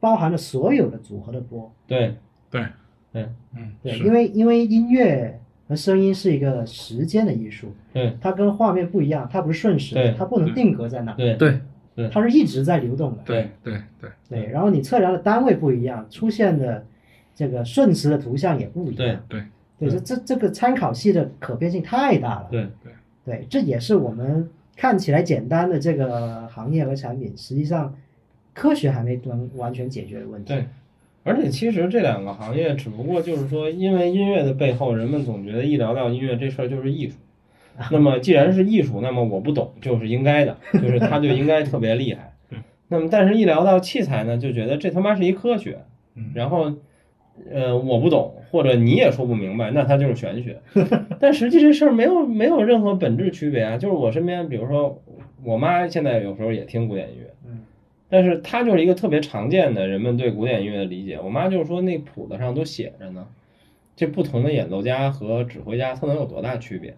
包含的所有的组合的波。对。对，对。嗯，对，因为因为音乐和声音是一个时间的艺术，对。它跟画面不一样，它不是瞬时的，它不能定格在那，对。对，它是一直在流动的。对。对。对，对，然后你测量的单位不一样，出现的这个瞬时的图像也不一样。对。对，这这这个参考系的可变性太大了。对。对，这也是我们看起来简单的这个行业和产品，实际上科学还没能完全解决的问题。对，而且其实这两个行业只不过就是说，因为音乐的背后，人们总觉得一聊到音乐这事儿就是艺术。那么既然是艺术，那么我不懂就是应该的，就是他就应该特别厉害。那么但是一聊到器材呢，就觉得这他妈是一科学嗯，然后呃我不懂，或者你也说不明白，那它就是玄学。但实际这事儿没有没有任何本质区别啊，就是我身边，比如说我妈现在有时候也听古典音乐，嗯，但是它就是一个特别常见的人们对古典音乐的理解。我妈就是说那谱子上都写着呢，这不同的演奏家和指挥家，它能有多大区别呢？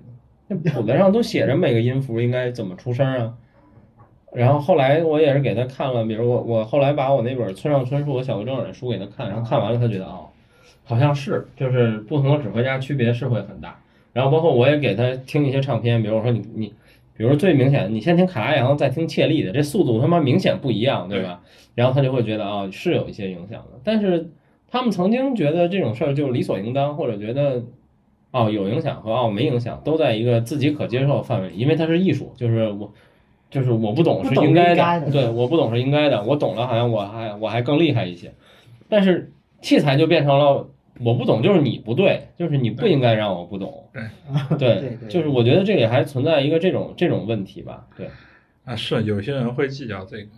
那谱子上都写着每个音符应该怎么出声啊。然后后来我也是给他看了，比如我我后来把我那本村上春树和小河正的书给他看，然后看完了他觉得哦，好像是，就是不同的指挥家区别是会很大。然后包括我也给他听一些唱片，比如我说你你，比如最明显的，你先听卡拉扬，再听切利的，这速度他妈明显不一样，对吧？然后他就会觉得啊、是有一些影响的。但是他们曾经觉得这种事儿就理所应当，或者觉得哦有影响和哦没影响都在一个自己可接受的范围里，因为它是艺术，就是我。就是我不懂是应该的对，我不懂是应该的，我懂了好像我还我还更厉害一些，但是器材就变成了我不懂就是你不对，就是你不应该让我不懂，对。对 对就是我觉得这里还存在一个这种这种问题吧，对，啊，是有些人会计较这个，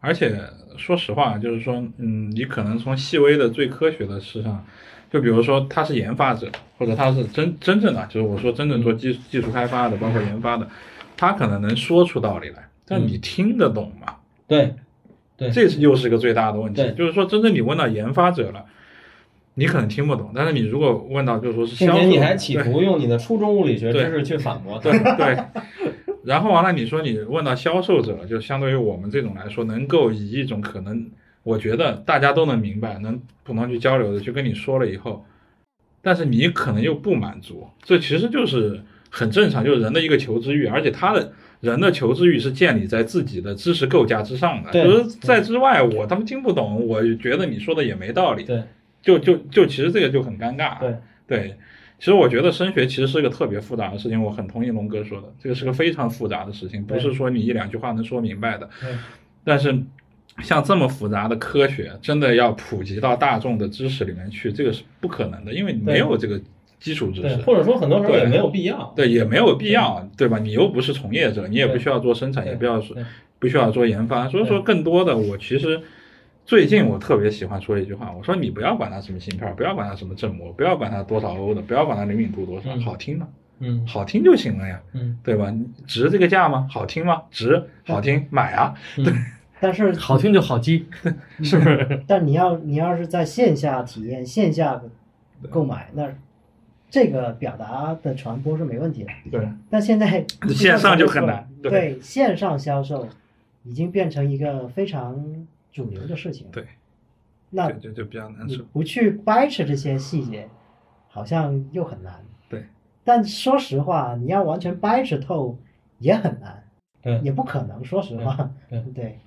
而且说实话，就是说，嗯，你可能从细微的最科学的事上，就比如说他是研发者，或者他是真真正的，就是我说真正做技技术开发的，包括研发的，他可能能说出道理来，但你听得懂吗？对，对。这是又是个最大的问题。就是说，真正你问到研发者了，你可能听不懂，但是你如果问到就是说是并且销售，你还企对图用你的初中物理学知识去反驳对他，对，然后完了，你说你问到销售者，就相对于我们这种来说，能够以一种可能，我觉得大家都能明白，能普通去交流的，去跟你说了以后，但是你可能又不满足，这其实就是很正常，就是人的一个求知欲，而且他的人的求知欲是建立在自己的知识构架之上的，就是在之外，我他妈听不懂，我觉得你说的也没道理，对就就就其实这个就很尴尬，对对，其实我觉得升学其实是个特别复杂的事情，我很同意龙哥说的，这个是个非常复杂的事情，不是说你一两句话能说明白的对。但是像这么复杂的科学，真的要普及到大众的知识里面去，这个是不可能的，因为你没有这个基础知，识。或者说很多时候也没有必要，对，也没有必要，对吧？你又不是从业者，你也不需要做生产，也不要说不需要做研发。所以说，更多的我其实最近我特别喜欢说一句话，我说你不要管它什么芯片，不要管它什么振膜，不要管它多少欧的，不要管它灵敏度多少，嗯好听吗，嗯好听就行了呀，嗯对吧？值这个价吗？好听吗？值，好听，买啊！对 但是好听就好记，是不是？但你要你要是在线下体验、线下购买，那这个表达的传播是没问题的。对，但现在线上就很难对对线上销售已经变成一个非常主流的事情。对，那就就就比较难受。你不去掰扯这些细节，好像又很难。对，但说实话，你要完全掰扯透也很难，对也不可能。说实话，对对，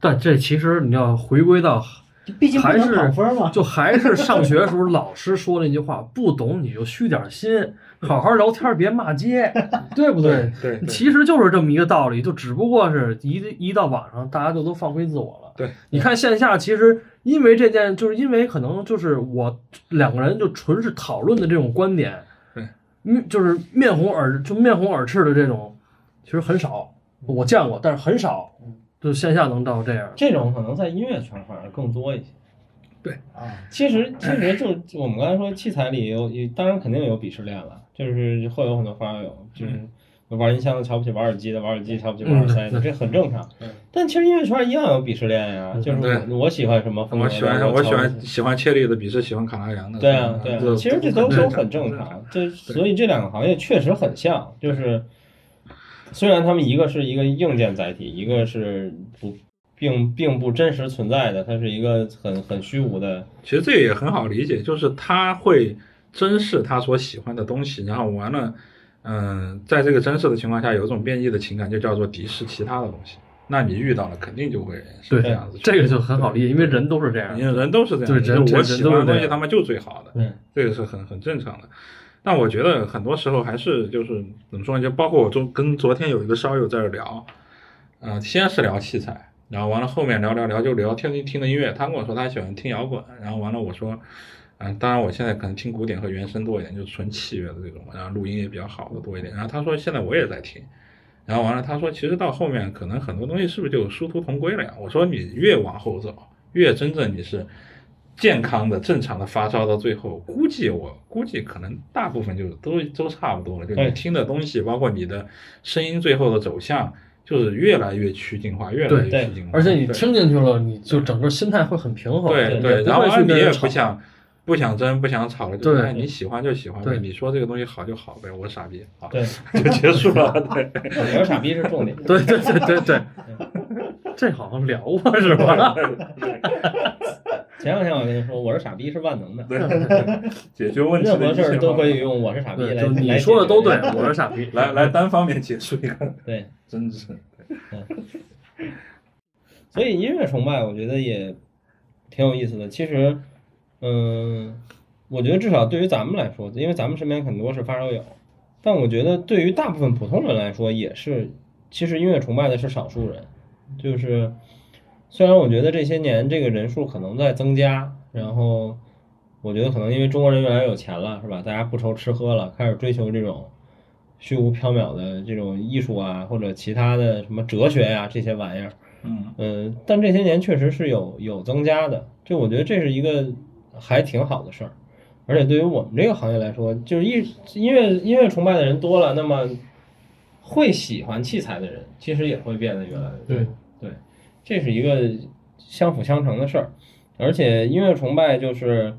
但这其实你要回归到，毕竟还是考分嘛。就还是上学的时候老师说那句话，不懂你就虚点心，好好聊天，别骂街，对不对？对对其实就是这么一个道理，就只不过是一一到网上，大家就都放飞自我了。对，你看线下，其实因为这件，就是因为可能就是我两个人就纯是讨论的这种观点，对，嗯就是面红耳就面红耳赤的这种，其实很少，我见过，但是很少，就线下能到这样。这种可能在音乐圈反而更多一些。对啊，其实其实就就我们刚才说器材里有，当然肯定有鄙视链了，就是会有很多发烧友，就是玩音箱的瞧不起玩耳机的，玩耳机瞧不起玩耳塞的，这很正常。但其实音乐圈一样有鄙视链呀，就是我我喜欢什么风格，我喜欢我喜欢喜欢切利的，鄙视喜欢卡拉扬的。对啊，对啊，其实这都都很正常。常。这所以这两个行业确实很像，就是虽然他们一个是一个硬件载体，一个是不并并不真实存在的，它是一个很很虚无的。其实这个也很好理解，就是他会珍视他所喜欢的东西，然后完了，嗯、在这个真实的情况下，有一种变异的情感，就叫做敌视其他的东西。那你遇到了，肯定就会是这样子。这个就很好理解，因为人都是这样因。为人都是这样，对人我人喜欢的东西，他们就最好的，对，这个是很很正常的。但我觉得很多时候还是就是怎么说呢？就包括我昨跟昨天有一个烧友在这儿聊，呃，先是聊器材，然后完了后面聊聊聊就聊听听的音乐。他跟我说他喜欢听摇滚，然后完了我说，嗯、当然我现在可能听古典和原声多一点，就是纯器乐的这种，然后录音也比较好的多一点。然后他说现在我也在听，然后完了他说其实到后面可能很多东西是不是就殊途同归了呀？我说你越往后走，越真正你是。健康的、正常的发烧到最后，估计我估计可能大部分就都都差不多了。就你听的东西，包括你的声音最后的走向，就是越来越趋近化，越来越趋近化。而且你听进去了，你就整个心态会很平衡。对对然后你也不想。想不想争，不想吵了，就对哎你喜欢就喜欢呗，对你说这个东西好就好呗，我傻逼，好对，就结束了。对，我是傻逼是重点。对对对对对，这好像聊过是吧？前两天我跟你说，我是傻逼是万能的，解决问题任何事儿都可以方用我是傻逼对，来。就你来说的都对我是傻逼。法来来单方面结束一个对。真是。所以音乐崇拜，我觉得也挺有意思的。其实，嗯，我觉得至少对于咱们来说，因为咱们身边很多是发烧友，但我觉得对于大部分普通人来说，也是，其实音乐崇拜的是少数人。就是，虽然我觉得这些年这个人数可能在增加，然后我觉得可能因为中国人越来越有钱了，是吧？大家不愁吃喝了，开始追求这种虚无缥缈的这种艺术啊，或者其他的什么哲学呀、这些玩意儿。嗯，嗯，但这些年确实是有有增加的，就我觉得这是一个还挺好的事儿，而且对于我们这个行业来说，就是音音乐音乐崇拜的人多了，那么会喜欢器材的人其实也会变得越来越多。对。对，这是一个相辅相成的事儿，而且音乐崇拜就是，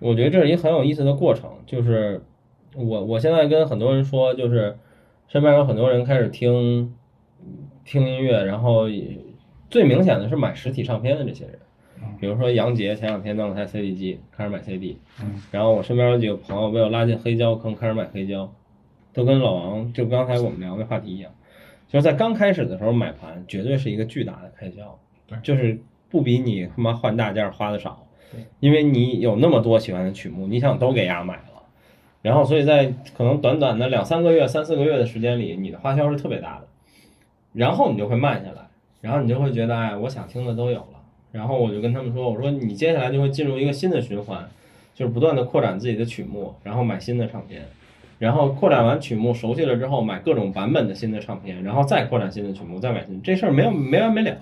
我觉得这是一个很有意思的过程，就是我我现在跟很多人说，就是身边有很多人开始听听音乐，然后最明显的是买实体唱片的这些人，比如说杨杰前两天弄了台 CD 机，开始买 CD，嗯，然后我身边有几个朋友被我拉进黑胶坑，开始买黑胶，都跟老王就刚才我们聊的话题一样，就是在刚开始的时候买盘绝对是一个巨大的开销，对就是不比你他妈换大件儿花的少，因为你有那么多喜欢的曲目，你想都给丫买了。然后，所以在可能短短的两三个月、三四个月的时间里，你的花销是特别大的，然后你就会慢下来，然后你就会觉得，哎，我想听的都有了。然后我就跟他们说，我说你接下来就会进入一个新的循环，就是不断的扩展自己的曲目，然后买新的唱片，然后扩展完曲目熟悉了之后，买各种版本的新的唱片，然后再扩展新的曲目，再买新，这事儿没有没完没了。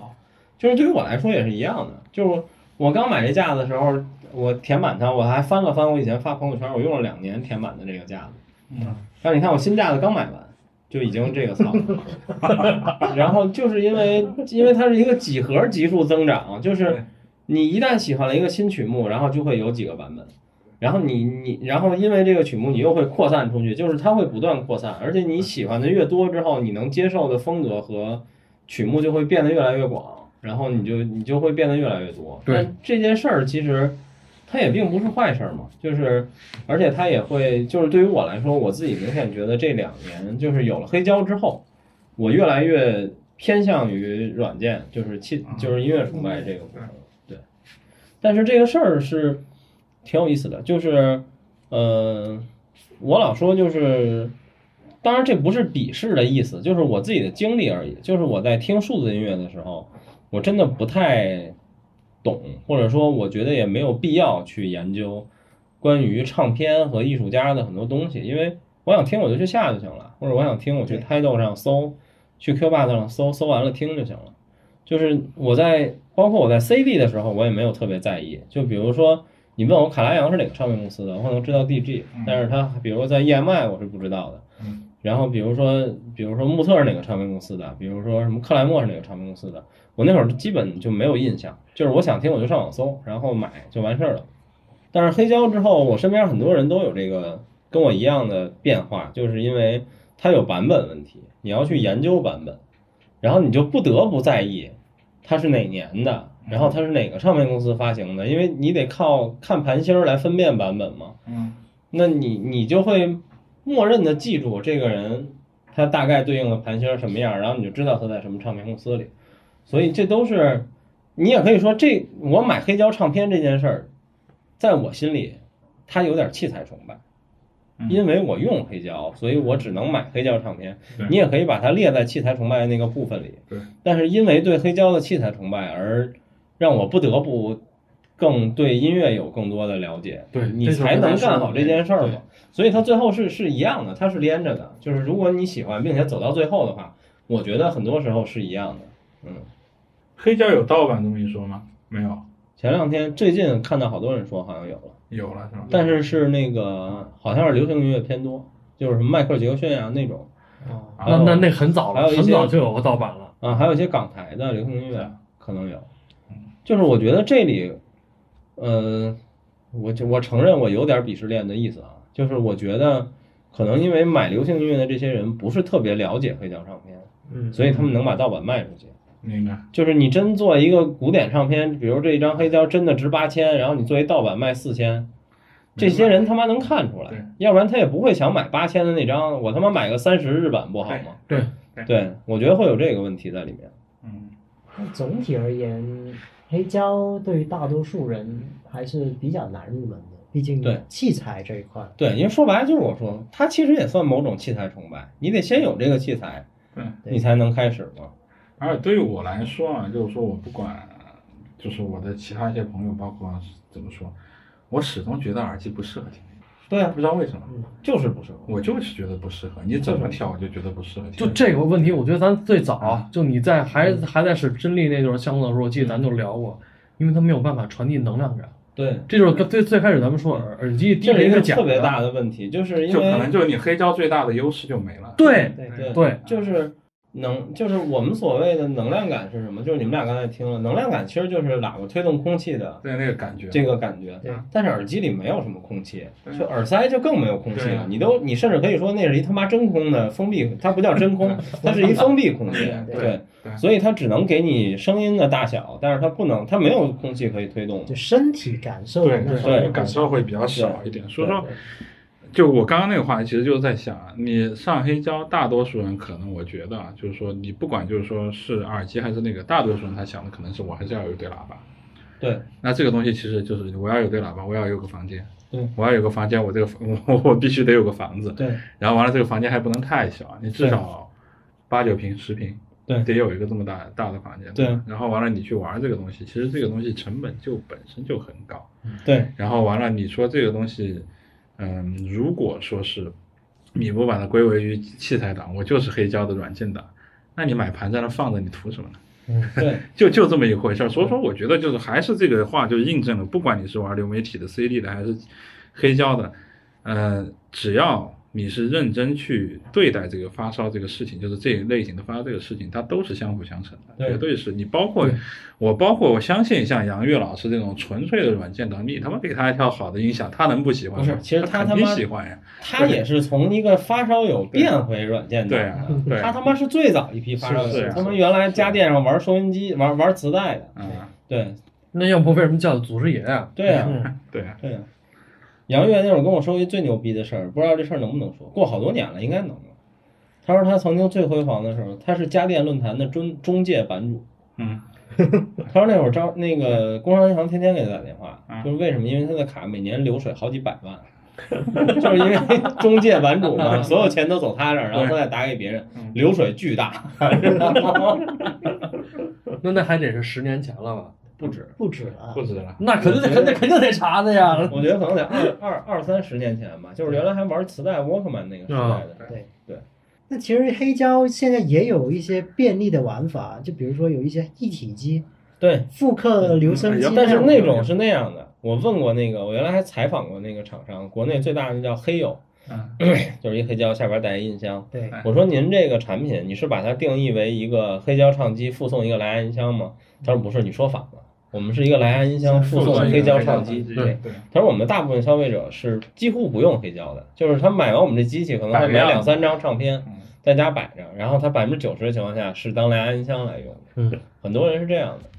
就是对于我来说也是一样的，就是我刚买这架子的时候，我填满它，我还翻了翻我以前发朋友圈，我用了两年填满的这个架子。嗯，但是你看我新架子刚买完，就已经这个操了。然后就是因为因为它是一个几何级数增长，就是你一旦喜欢了一个新曲目，然后就会有几个版本。然后你你然后因为这个曲目，你又会扩散出去，就是它会不断扩散，而且你喜欢的越多之后，你能接受的风格和曲目就会变得越来越广，然后你就你就会变得越来越多。对但这件事儿其实它也并不是坏事儿嘛，就是而且它也会就是对于我来说，我自己明显觉得这两年就是有了黑胶之后，我越来越偏向于软件，就是器就是音乐崇拜这个部分。对，但是这个事儿是挺有意思的，就是呃，我老说就是。当然，这不是鄙视的意思，就是我自己的经历而已。就是我在听数字音乐的时候，我真的不太懂，或者说我觉得也没有必要去研究关于唱片和艺术家的很多东西，因为我想听我就去下就行了，或者我想听我去 Tidal 上搜，去 Qbot 上搜，搜完了听就行了。就是我在包括我在 CD 的时候，我也没有特别在意。就比如说你问我卡拉扬是哪个唱片公司的，我可能知道 DG，但是他比如说在 EMI 我是不知道的。嗯然后比如说，比如说穆特是哪个唱片公司的，比如说什么克莱默是哪个唱片公司的，我那会儿基本就没有印象，就是我想听我就上网搜，然后买就完事儿了。但是黑胶之后，我身边很多人都有这个跟我一样的变化，就是因为它有版本问题，你要去研究版本，然后你就不得不在意它是哪年的，然后它是哪个唱片公司发行的，因为你得靠看盘芯儿来分辨版本嘛。嗯那你你就会默认的记住这个人他大概对应的盘星儿什么样，然后你就知道他在什么唱片公司里。所以这都是你也可以说这我买黑胶唱片这件事儿，在我心里它有点器材崇拜，嗯因为我用黑胶，所以我只能买黑胶唱片。你也可以把它列在器材崇拜的那个部分里。对。但是因为对黑胶的器材崇拜，而让我不得不更对音乐有更多的了解。对你才能干好这件事儿嘛。所以它最后是是一样的，它是连着的。就是如果你喜欢并且走到最后的话，我觉得很多时候是一样的。嗯，黑胶有盗版这么一说吗？没有，前两天最近看到好多人说好像有了，有了是吧？但是是那个好像是流行音乐偏多，就是什么迈克尔杰克逊啊那种哦，那那那很早了，很早就有个盗版了。啊，还有一些港台的流行音乐可能有。就是我觉得这里，呃，我就我承认我有点鄙视链的意思啊，就是我觉得可能因为买流行音乐的这些人不是特别了解黑胶唱片，嗯，所以他们能把盗版卖出去。明白。就是你真做一个古典唱片，比如这一张黑胶真的值八千，然后你作为盗版卖四千，这些人他妈能看出来，要不然他也不会想买八千的那张，我他妈买个三十日版不好吗？对对，我觉得会有这个问题在里面。嗯，那总体而言，黑胶对于大多数人还是比较难入门的，毕竟对器材这一块。对，因为说白了就是我说，它其实也算某种器材崇拜，你得先有这个器材，对。对你才能开始嘛。而且对于我来说啊，就是说我不管，就是我的其他一些朋友，包括怎么说，我始终觉得耳机不适合听，对啊不，知道为什么，就是不适合。我就是觉得不适合。你怎么调，我就觉得不适合。就这个问题，我觉得咱最早就你在还还在使真力那段相子的时候，我记得咱就聊过，因为它没有办法传递能量感。对，这就是最最开始咱们说耳耳机低这是一个频是假特别大的，问题，就是因为就可能就是你黑胶最大的优势就没了。对对对对就是能，就是我们所谓的能量感是什么？就是你们俩刚才听了，能量感其实就是喇叭推动空气的对那个感觉，这个感觉。对但是耳机里没有什么空气，就耳塞就更没有空气。了你都，你甚至可以说那是一他妈真空的封闭，它不叫真空，它是一封闭空间。对所以它只能给你声音的大小，但是它不能，它没有空气可以推动。就身体感受对感受会比较少一点。所以说对，就我刚刚那个话题，其实就是在想啊，你上黑胶，大多数人可能我觉得啊，就是说你不管就是说是耳机还是那个，大多数人他想的可能是我还是要有一对喇叭。对。那这个东西其实就是我要有对喇叭，我要有个房间，对，我要有个房间，我这个我 我必须得有个房子，对。然后完了这个房间还不能太小，你至少八九平、十平，对。得有一个这么大大的房间，对。然后完了你去玩这个东西，其实这个东西成本就本身就很高，对。然后完了你说这个东西，嗯，如果说是你不把它归为于器材党，我就是黑胶的软件党，那你买盘在那放着，你图什么呢？对，就就这么一回事儿。所以说，我觉得就是还是这个话就印证了，不管你是玩流媒体的、CD 的还是黑胶的，呃，只要你是认真去对待这个发烧这个事情，就是这一类型的发烧这个事情，它都是相辅相成的，绝对是你包括我，包括我相信像杨玉老师这种纯粹的软件党，你他妈给他一条好的音响，他能不喜欢吗？不是其实他他妈喜欢呀，他也是从一个发烧友变回软件对党啊的，对啊他他妈是最早一批发烧友他们原来家电上玩收音机、玩玩磁带的，嗯，对。那要不为什么叫祖师爷啊？对啊，对啊，对啊。杨月那会儿跟我说一最牛逼的事儿，不知道这事儿能不能说，过好多年了，应该能了。他说他曾经最辉煌的时候，他是家电论坛的中中介版主。嗯，他说那会儿招那个工商银行天天给他打电话，嗯就是为什么？因为他的卡每年流水好几百万，就是因为中介版主嘛，所有钱都走他这儿，然后他再打给别人，嗯流水巨大，那那还得是十年前了吧？不止。不止了不。止了。那肯定得肯定肯定得查的呀。我觉得可能得二二二三十年前吧，就是原来还玩磁带 Walkman 那个时代的。对对。那其实黑胶现在也有一些便利的玩法，就比如说有一些一体机、对，复刻留声机嗯，但是那种是那样的。我问过那个，我原来还采访过那个厂商，国内最大的叫黑友，嗯，就是一黑胶下边带一音箱。对我说您这个产品，你是把它定义为一个黑胶唱机附送一个蓝牙音箱吗？他说不是，你说反了。我们是一个蓝牙音箱附送黑胶唱机，对他说我们大部分消费者是几乎不用黑胶的，就是他买完我们这机器，可能会买两三张唱片嗯在家摆着，然后他百分之九十的情况下是当蓝牙音箱来用的。嗯，很多人是这样的。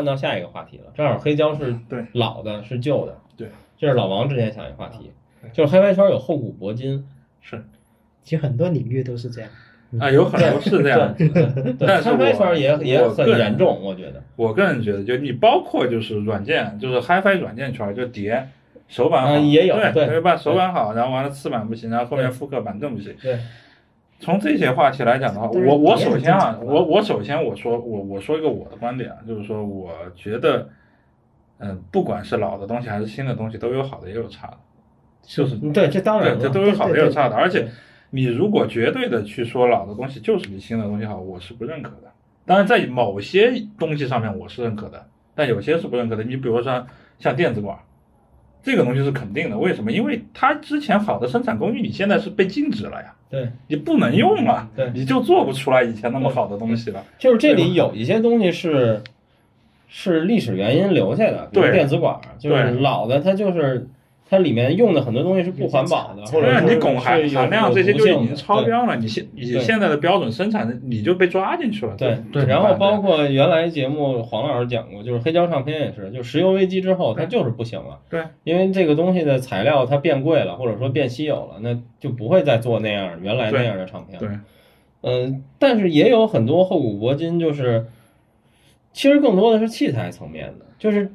换到下一个话题了。正好黑胶是对老的，是旧的。对，这是老王之前想一个话题，就是嗨拍圈有厚古薄今。是其实很多领域都是这样。啊，有很多是这样。对，但是嗨拍我圈也也很严重，我觉得。我个人觉得，就你包括就是软件，就是 HiFi 软件圈，就碟手板也有对对对吧？手板好，然后完了次板不行，然后后面复刻板更不行。对，从这些话题来讲的话，我我首先啊，我我首先我说我我说一个我的观点啊，就是说我觉得，嗯、不管是老的东西还是新的东西，都有好的也有差的，就是嗯对，这当然对，这都有好的也有差的，而且你如果绝对的去说老的东西就是比新的东西好，我是不认可的。当然，在某些东西上面我是认可的，但有些是不认可的。你比如说像电子管，这个东西是肯定的。为什么？因为它之前好的生产工艺，你现在是被禁止了呀，对，你不能用了，对你就做不出来以前那么好的东西了。就是这里有一些东西是是历史原因留下的，比如对电子管儿，就是老的它就是它里面用的很多东西是不环保的，或者是对啊你汞含含量这些就已经超。标了，你现以现在的标准生产的，你就被抓进去了。对对，然后包括括原来节目黄老师讲过，就是黑胶唱片也是，就石油危机之后它就是不行了，对，因为这个东西的材料它变贵了，或者说变稀有了，那就不会再做那样原来那样的唱片了。对嗯，但是也有很多厚古薄今，就是其实更多的是器材层面的，就是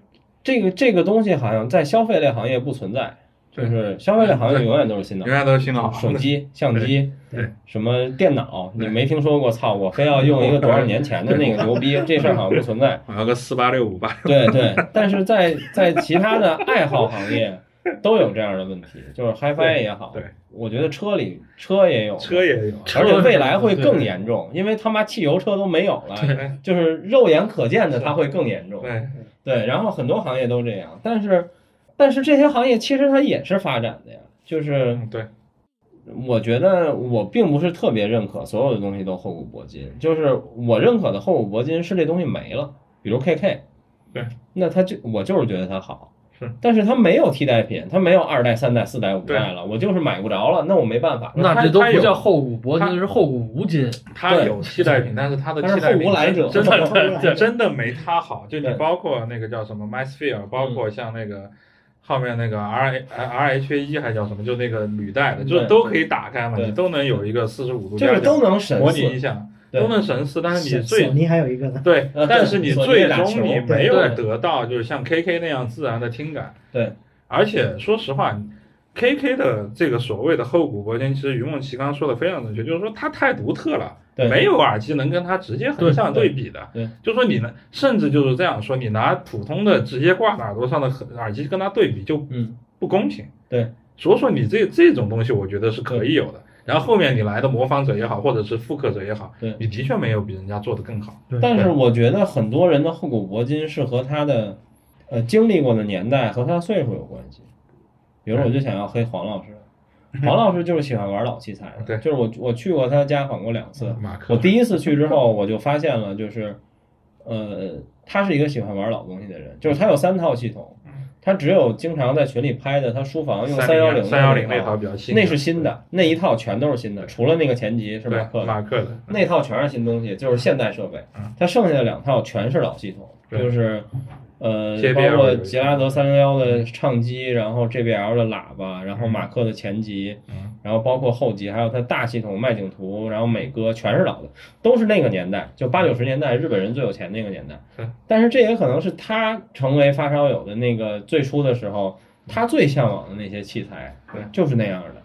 这个这个东西好像在消费类行业不存在，就是消费类行业永远都是新的永，远都是新的好。手机、相机，对什么电脑，你没听说过？操，我非要用一个多少年前的那个牛逼，这事儿好像不存在。我要个四八六五八，对对，但是在在其他的爱好行业都有这样的问题，就是 HiFi 也好，对，我觉得车里车也有，车也有，而且未来会更严重，因为他妈汽油车都没有了，就是肉眼可见的它会更严重。对对，然后很多行业都这样，但是但是这些行业其实它也是发展的呀，就是嗯对我觉得我并不是特别认可所有的东西都厚古薄今，就是我认可的厚古薄今是这东西没了，比如 KK，对，那它就我就是觉得它好，是，但是它没有替代品，它没有二代、三代、四代、五代了，我就是买不着了，那我没办法，那这都不叫厚古薄今，它是厚古无今。对它有替代品，但是它的替代品后来者。真的真的没它好。就你包括那个叫什么 MySphere，包括像那个后面那个 R R H 一还叫什么，就那个履带的，就对都可以打开嘛，你都能有一个四十五度就是都能模拟一，下，对都能神似。但是你最索尼还有一个呢，对，呃但是你最终你没有得到就是像 KK 那样自然的听感。对，而且说实话，KK 的这个所谓的后古薄今，其实于梦琪刚刚说的非常正确，就是说它太独特了，对没有耳机能跟它直接横向对对比的。对，就说你呢，甚至就是这样说，你拿普通的直接挂耳朵上的耳机跟它对比就嗯，不公平。对，所以说你这这种东西，我觉得是可以有的。然后后面你来的模仿者也好，或者是复刻者也好，对你的确没有比人家做的更好。但是我觉得很多人的厚古薄今是和他的呃经历过的年代和他的岁数有关系。比如我就想要黑黄老师，黄老师就是喜欢玩老器材的，对就是我我去过他家访过两次，马克我第一次去之后我就发现了，就是呃他是一个喜欢玩老东西的人，就是他有三套系统，他只有经常在群里拍的他书房用三幺零三幺零那那套比较新的，那是新的，那一套全都是新的，除了那个前级是马克的。马克的，那套全是新东西，就是现代设备嗯。它剩下的两套全是老系统，就是呃，包括杰拉德三零幺的唱机，然后 JBL 的喇叭，然后嗯马克的前级，嗯然后包括后级，还有它大系统麦景图，然后美歌，全是老的，都是那个年代，就八九十年代日本人最有钱那个年代。但是这也可能是他成为发烧友的那个最初的时候，他最向往的那些器材，就是那样的。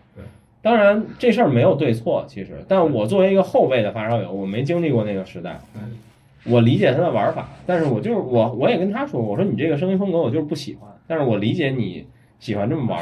当然这事儿没有对错，其实，但我作为一个后辈的发烧友，我没经历过那个时代，嗯我理解他的玩法，但是我就是我，我也跟他说，我说你这个声音风格我就是不喜欢，但是我理解你喜欢这么玩。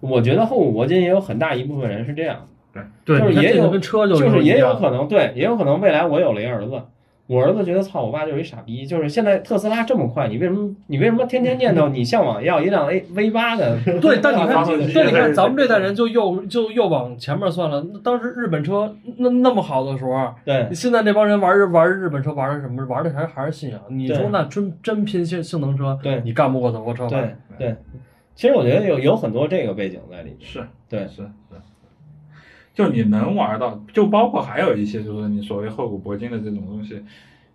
我觉得后五铂金也有很大一部分人是这样的，对，就是也有就是也有。可能对，也有可能未来我有了一儿子，我儿子觉得操，我爸就是一傻逼，就是现在特斯拉这么快，你为什么你为什么天天念叨你向往要一辆 A V 八的？对，但你看，发动机对，你看咱们这代人就又就又往前面算了。那当时日本车那那么好的时候，对现在这帮人玩日玩日本车玩的什么？玩的还还是信仰。你说那真真拼性性能车，对你干不过德国车吧？对对，其实我觉得有有很多这个背景在里面。是对是是，就你能玩到，就包括还有一些就是你所谓厚古薄今的这种东西，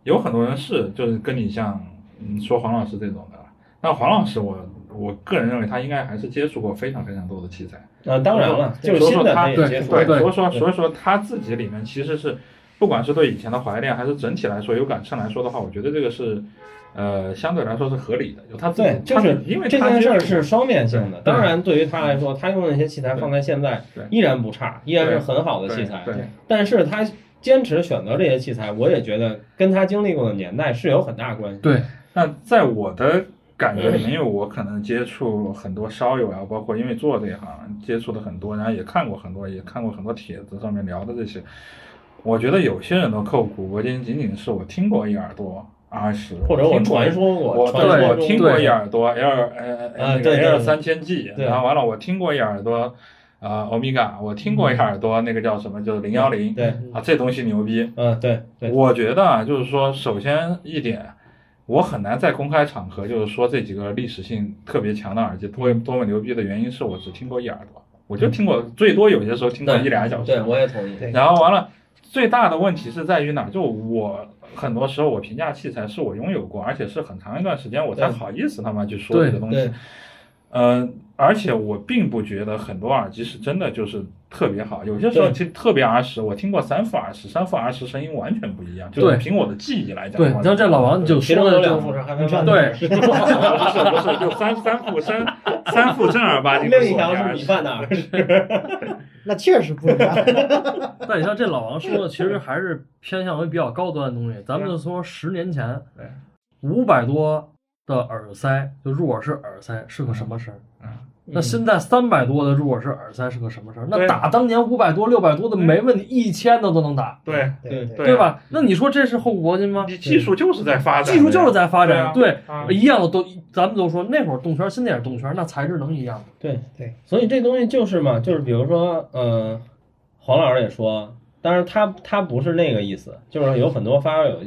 有很多人是就是跟你像嗯说黄老师这种的，那黄老师我我个人认为他应该还是接触过非常非常多的器材，啊，当然了，就是新的说他对他也接触对，对所以说对所以说他自己里面其实是，不管是对以前的怀念，还是整体来说有感称来说的话，我觉得这个是。呃，相对来说是合理的，就他自己对，就是因为这件事儿是双面性的。当然，对于他来说，他用的那些器材放在现在依然不差，依然是很好的器材。对对但是他坚持选择这些器材，我也觉得跟他经历过的年代是有很大关系。对，那在我的感觉里面，因为我可能接触很多烧友啊，包括因为做这一行接触的很多，然后也看过很多，也看过很多帖子上面聊的这些。我觉得有些人的扣古铂金仅仅是我听过一耳朵二十，或者我听说过我我听过一耳朵 L 呃呃那个 L 三千 G，然后完了我听过一耳朵啊欧米伽，我听过一耳朵那个叫什么，就是零幺零，对，啊这东西牛逼，嗯，对对，我觉得啊，就是说，首先一点，我很难在公开场合就是说这几个历史性特别强的耳机多多么牛逼的原因是我只听过一耳朵，我就听过最多有些时候听过一俩小时。对，我也同意。对然后完了，最大的问题是在于哪儿？就我很多时候我评价器材是我拥有过，而且是很长一段时间我才好意思他妈去说这个东西对。嗯，而且我并不觉得很多耳机是真的就是特别好，有些时候其实特别耳屎，我听过三副耳屎，三副耳屎声音完全不一样，就凭我的记忆来讲对，的话。你像这老王就说的就有两副是海绵饭，对，不是不是，就三三副三 三副正儿八经的另一条是米。饭的耳屎。那确实不一样。但你像这老王说的，其实还是偏向于比较高端的东西。咱们就说十年前对，五百多的耳塞，就入耳式耳塞是个什么声儿？嗯那现在三百多的入耳式耳塞是个什么事儿？那打当年五百多、六百多的没问题，一千的都能打，对，对对对吧？那你说这是后古铂金吗？你技术就是在发展，技术就是在发展，对一样的都，咱们都说那会儿动圈，现在也是动圈，那材质能一样吗？对对，所以这东西就是嘛，就是比如说，呃，黄老师也说，当然他他不是那个意思，就是有很多发烧友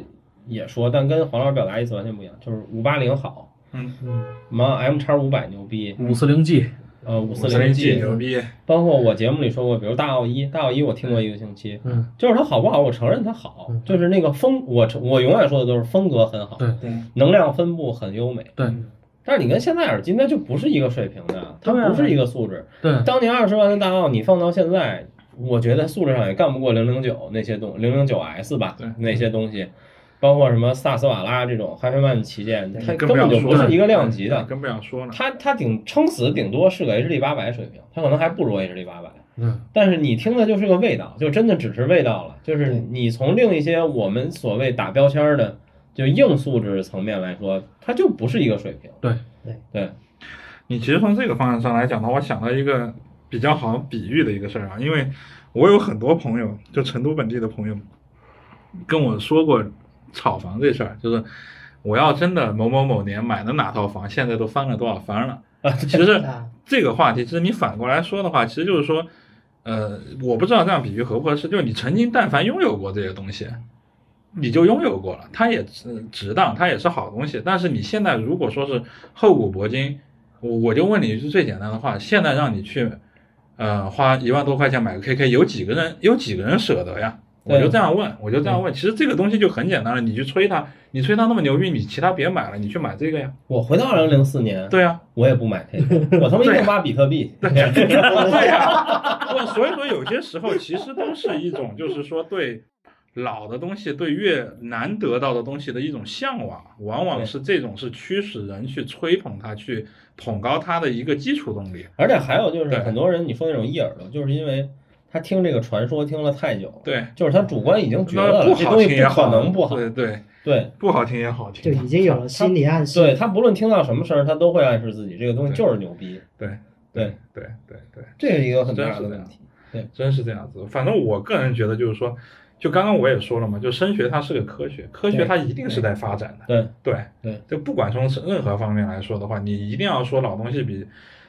也说，但跟黄老师表达意思完全不一样，就是五八零好，嗯，嗯，什么 M 叉五百牛逼，五四零 G，呃，五四四零 G 牛逼，包括我节目里说过，比如大奥一，大奥一我听过一个星期，嗯，就是它好不好，我承认它好嗯，就是那个风，我承我永远说的都是风格很好，对。对，能量分布很优美，对。但是你跟现在耳机那就不是一个水平的，它不是一个素质。对，当年二十万的大奥，你放到现在，我觉得素质上也干不过零零九那些东零零九 S 吧对，那些东西，包括什么萨斯瓦拉这种哈菲曼旗舰，它根本就不是一个量级的。更不想说了。它它顶撑死顶多是个 HD 八百水平，它可能还不如 HD 八百。嗯，但是你听的就是个味道，就真的只是味道了。就是你从另一些我们所谓打标签的，就硬素质层面来说，它就不是一个水平。对对对，你其实从这个方向上来讲的话，我想到一个比较好比喻的一个事儿啊，因为我有很多朋友，就成都本地的朋友，跟我说过炒房这事儿，就是我要真的某某某年买的哪套房，现在都翻了多少番了。其实啊，这个话题，其实你反过来说的话，其实就是说，呃，我不知道这样比喻合不合适，就是你曾经但凡拥有过这些东西，你就拥有过了，它也值值当，它也是好东西。但是你现在如果说是厚古薄今，我我就问你一句最简单的话，现在让你去，呃，花一万多块钱买个 KK，有几个人有几个人舍得呀？我就这样问，我就这样问。其实这个东西就很简单了，你去吹它，你吹它那么牛逼，你其他别买了，你去买这个呀。我回到二零零四年，对呀、我也不买这个我他妈一定挖比特币。对呀、不，所以说有些时候其实都是一种，就是说对老的东西，对越难得到的东西的一种向往，往往是这种是驱使人去吹捧它、去捧高它的一个基础动力。而且还有就是对很多人你说那种一耳朵，就是因为他听这个传说听了太久了，对，就是他主观已经觉得不了这东西不好听也，可能不好，对对，对。不好听也好听就。已经有了心理暗示。对，他不论听到什么声儿，他都会暗示自己这个东西就是牛逼，对对。对对对，这是一个很大的问题。对。真是这样子。反正我个人觉得就是说，就刚刚我也说了嘛，就声学它是个科学，科学它一定是在发展的。对。对。对，就不管从任何方面来说的话，你一定要说老东西比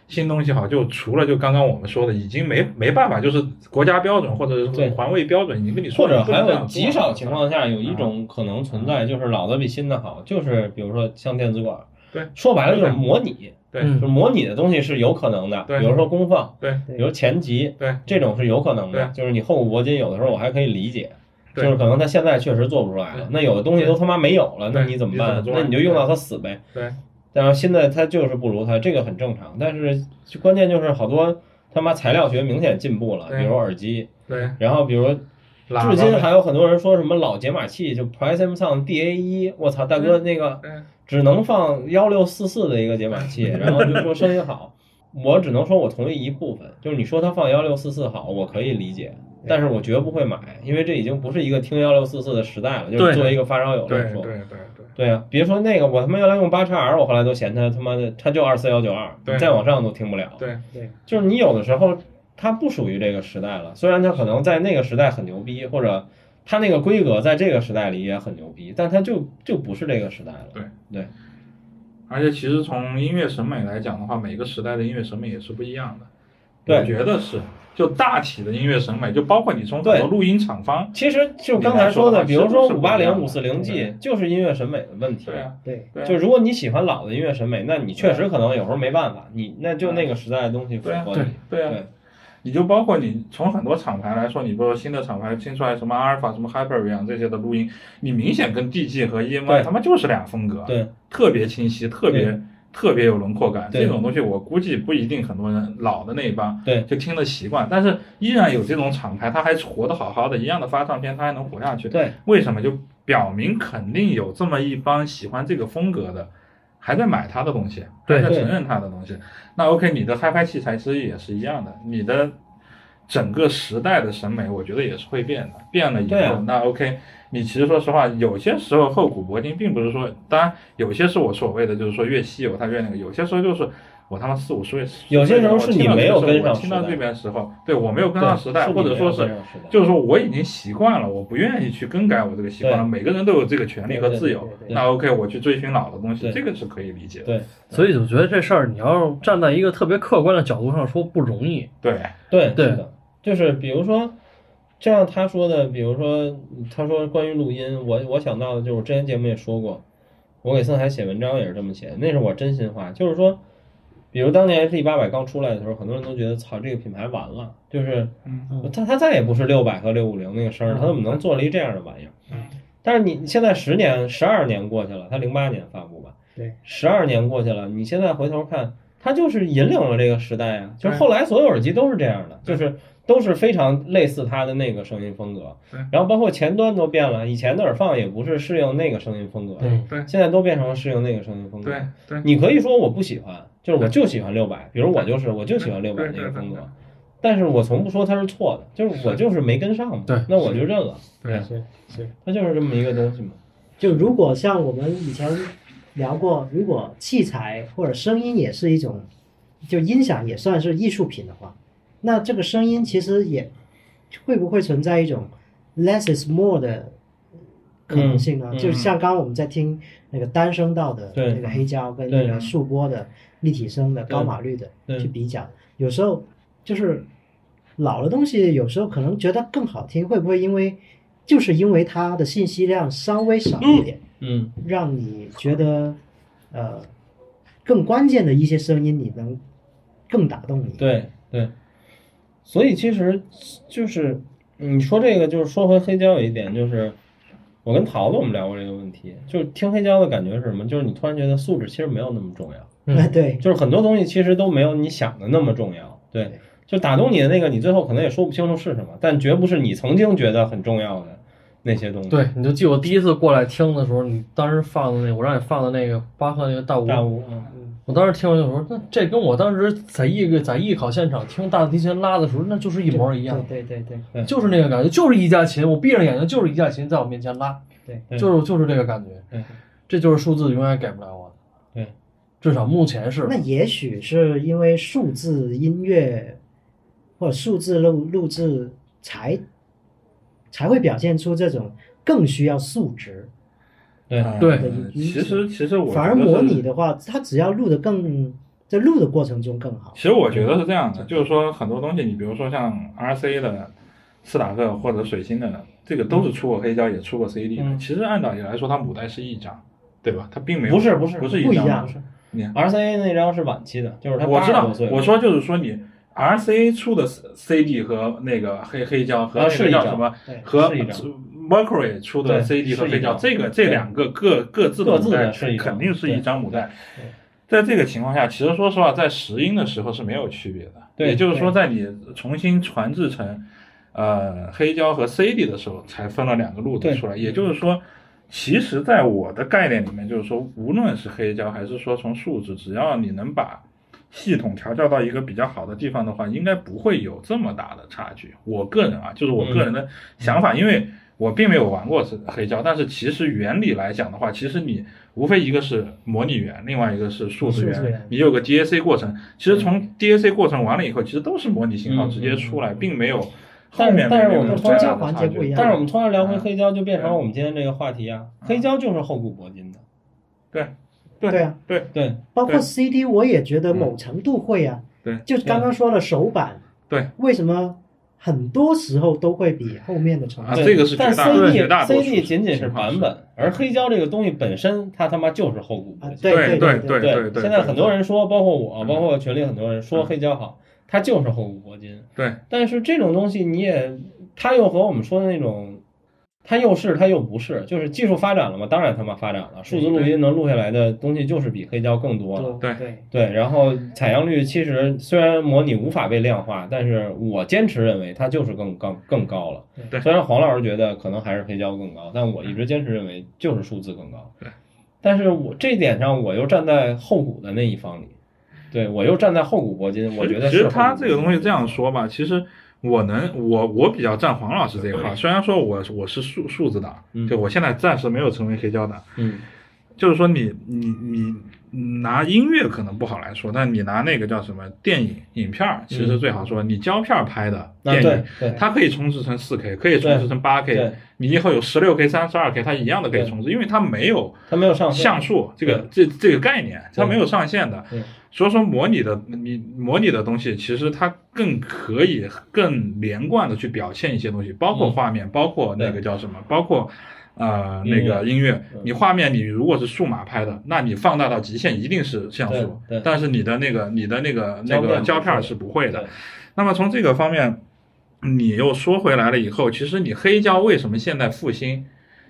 新东西好，就除了就刚刚我们说的，已经没没办法，就是国家标准或者是对环卫标准已经跟你说或者了，你不还有极少情况下有一种可能存在，就是老的比新的好，就是比如说像电子管，对，说白了就是模拟，对。嗯就是模拟的东西是有可能的，对。比如说功放，对。比如前级，对。这种是有可能的，就是你厚古铂金有的时候我还可以理解。对。就是可能他现在确实做不出来了，那有的东西都他妈没有了，那你怎么办？那你就用到它死呗。对然后现在它就是不如它，这个很正常。但是关键就是好多他妈材料学明显进步了，比如耳机，对，然后比如至今还有很多人说什么老解码器，就 Prism Sound DA 一，我操，大哥那个只能放幺六四四的一个解码器，然后就说声音好。我只能说我同意一部分，就是你说它放幺六四四好，我可以理解，但是我绝不会买，因为这已经不是一个听幺六四四的时代了。就是作为一个发烧友来说，对对对对啊，别说那个，我他妈原来用八叉 R，我后来都嫌它他妈的，它就二四幺九二，对再往上都听不了。对，对，就是你有的时候它不属于这个时代了，虽然它可能在那个时代很牛逼，或者它那个规格在这个时代里也很牛逼，但它就就不是这个时代了。对对而且其实从音乐审美来讲的话，每个时代的音乐审美也是不一样的。对我觉得是，就大体的音乐审美，就包括你从很多录音厂方，其实就刚才说的，比如说是五八零、五四零 G，就是音乐审美的问题。对啊，对，就如果你喜欢老的音乐审美，那你确实可能有时候没办法，你那就那个时代的东西符对啊合你。对啊对，你就包括你从很多厂牌来说，你比如说新的厂牌新出来什么阿尔法、什么 Hyperion 这些的录音，你明显跟 DG 和 EMI 对他妈就是俩风格，对特别清晰，特别对特别有轮廓感。这种东西我估计不一定很多人老的那一帮对就听得习惯，但是依然有这种厂牌，他还活得好好的，一样的发唱片，他还能活下去。对为什么？就表明肯定有这么一帮喜欢这个风格的，还在买他的东西，还在承认他的东西。那 OK，你的嗨拍器材其实也是一样的，你的整个时代的审美，我觉得也是会变的。变了以后，啊那 OK，你其实说实话，有些时候厚古薄今，并不是说，当然有些是我所谓的，就是说越稀有它越那个，有些时候就是。我他妈四五十岁，有些时候是你没有跟上我听到时代这边的时候，对我没有跟上时代，或者说是就是说我已经习惯了，我不愿意去更改我这个习惯了。每个人都有这个权利和自由那 OK，我去追寻老的东西，这个是可以理解的。对所以我觉得这事儿你要站在一个特别客观的角度上说不容易。对对对是的，就是比如说，就像他说的，比如说他说关于录音，我我想到的就是我之前节目也说过，我给森海写文章也是这么写，那是我真心话，就是说，比如当年 D 八百刚出来的时候，很多人都觉得操这个品牌完了，就是嗯它它再也不是六百和六五零那个声儿，它怎么能做了一这样的玩意儿？嗯但是你现在十年、十二年过去了，它零八年发布吧，对，十二年过去了，你现在回头看，它就是引领了这个时代啊！就是后来所有耳机都是这样的，就是都是非常类似他的那个声音风格。对。然后包括前端都变了，以前的耳放也不是适应那个声音风格，嗯，对。现在都变成了适应那个声音风格。对对。你可以说我不喜欢，就是我就喜欢六百，比如我就是我就喜欢六百那个风格，但是我从不说它是错的，就是我就是没跟上嘛，对。那我就认了，对。是是。它就是这么一个东西嘛。就如果像我们以前聊过，如果器材或者声音也是一种，就音响也算是艺术品的话，那这个声音其实也会不会存在一种 less is more 的可能性呢？嗯嗯就像刚刚我们在听那个单声道的对那个黑胶跟那个数波的立体声的高码率的对去比较，有时候就是老的东西，有时候可能觉得更好听，会不会因为就是因为它的信息量稍微少一点？嗯，让你觉得呃更关键的一些声音，你能更打动你。对对，所以其实就是你说这个，就是说回黑胶有一点，就是我跟桃子我们聊过这个问题，就是听黑胶的感觉是什么？就是你突然觉得素质其实没有那么重要。嗯对就是很多东西其实都没有你想的那么重要。对，就打动你的那个，你最后可能也说不清楚是什么，但绝不是你曾经觉得很重要的那些东西。对，你就记我第一次过来听的时候，你当时放的那，我让你放的那个巴赫那个大五，大屋，嗯。我当时听完就说，那这跟我当时在艺个在艺考现场听大提琴拉的时候，那就是一模一样，对对对对。就是那个感觉，就是一架琴，我闭上眼睛就是一架琴在我面前拉，对。对就是就是这个感觉，对这就是数字永远给不了我的，对，至少目前是。那也许是因为数字音乐或者数字录录制才才会表现出这种更需要素质。对呃对其实其实我反而模拟的话，它只要录的更在录的过程中更好。其实我觉得是这样的，就是说很多东西，你比如说像 RCA 的斯塔克或者水星的，这个都是出过黑胶，也出过 CD 的。嗯其实按道理来说，它母带是一张，对吧？它并没有不是不是不是不一样不是你 RCA 那张是晚期的，就是他我知道80多岁，我说就是说你 RCA 出的 CD 和那个黑黑胶和啊那个叫什么和 Mercury 出的 CD 和黑胶，这个这两个各各自的母带肯定是一张母带。在这个情况下，其实说实话，在拾音的时候是没有区别的。对也就是说，在你重新传制成呃黑胶和 CD 的时候，才分了两个路子出来。也就是说，其实，在我的概念里面，就是说，无论是黑胶还是说从数字，只要你能把系统调教到一个比较好的地方的话，应该不会有这么大的差距。我个人啊，就是我个人的想法，因为我并没有玩过是黑胶，但是其实原理来讲的话，其实你无非一个是模拟源，另外一个是数字元，数字元你有个 DAC 过程。其实从 DAC 过程完了以后，其实都是模拟信号嗯直接出来，并没有但后面但是没有太我们中间大的差距。环节不一样。但是我们突然聊回嗯。黑胶，就变成了我们今天这个话题啊，黑胶就是厚古铂金的，对对啊，对对，包括 CD，我也觉得某程度会啊。对就刚刚说了手版，对，为什么很多时候都会比后面的重啊现？对这个是但绝大绝 CD 大多数 CD 仅仅是版本，而黑胶这个东西本身，它他妈就是后古。啊对对对对对对。现在很多人说，包括我，嗯包括群里很多人说黑胶好，它就是后古铂金。对，但是这种东西你也，它又和我们说的那种，它又是它又不是，就是技术发展了嘛，当然他妈发展了，数字录音能录下来的东西就是比黑胶更多了。对对对，然后采样率其实虽然模拟无法被量化，但是我坚持认为它就是更更更高了。对虽然黄老师觉得可能还是黑胶更高，但我一直坚持认为就是数字更高。对，但是我这一点上我又站在后古的那一方里，对我又站在后古铂金，我觉得其实是后古他这个东西这样说吧，其实我能，我我比较站黄老师这一块。虽然说我我是数数字党，嗯。就我现在暂时没有成为黑胶党，嗯就是说你你你你拿音乐可能不好来说，但你拿那个叫什么电影影片儿，其实最好说。你胶片儿拍的电影，对它可以重置成四 K，可以重置成八 K，你以后有十六 K、三十二 K，它一样的可以重置，因为它没有它没有上像素这个这这个概念，它没有上限的。所以说模拟的你模拟的东西，其实它更可以更连贯的去表现一些东西，包括嗯。画面，包括那个叫什么，包括。呃，那个音乐嗯，你画面你如果是数码拍的，那你放大到极限一定是像素但是你的那个你的那个那个胶片不是是不会的。那么从这个方面，你又说回来了以后，其实你黑胶为什么现在复兴？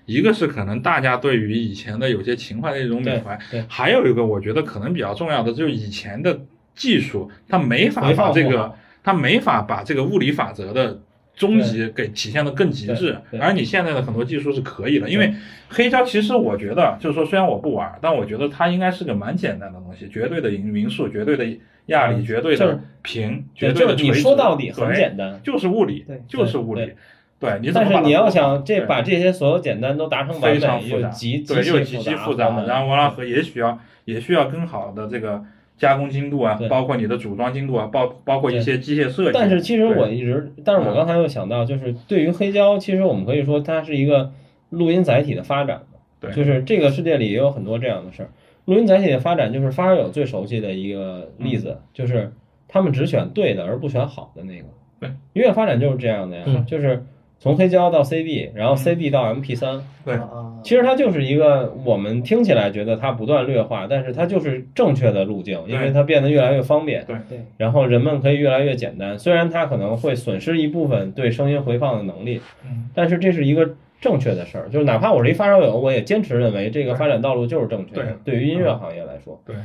一个是可能大家对于以前的有些情怀的一种缅怀还有一个我觉得可能比较重要的就是以前的技术，它没法把这个，它没法把这个物理法则的终极给体现的更极致而你现在的很多技术是可以的，因为黑胶其实我觉得就是说，虽然我不玩，但我觉得它应该是个蛮简单的东西，绝对的匀匀速，绝对的压力，嗯绝对的平，绝对的就是你说到底很简单，就是物理对，就是物理对。你但是你要想这把这些所有简单都达成完美，又极对，又极极其复杂，的，然后完了和也许要也需要更好的这个加工精度啊，包括你的组装精度啊，包包括一些机械设计。但是其实我一直，但是我刚才又想到，就是对于黑胶，其实我们可以说它是一个录音载体的发展嘛对就是这个世界里也有很多这样的事儿。录音载体的发展，就是发烧友最熟悉的一个例子，就是他们只选对的而不选好的那个。对，音乐发展就是这样的呀，嗯就是从黑胶到 CD，然后 CD 到 MP 3对其实它就是一个我们听起来觉得它不断劣化，但是它就是正确的路径，因为它变得越来越方便。对对然后人们可以越来越简单，虽然它可能会损失一部分对声音回放的能力，嗯但是这是一个正确的事儿。就是哪怕我是一发烧友，我也坚持认为这个发展道路就是正确的。对于音乐行业来说，对，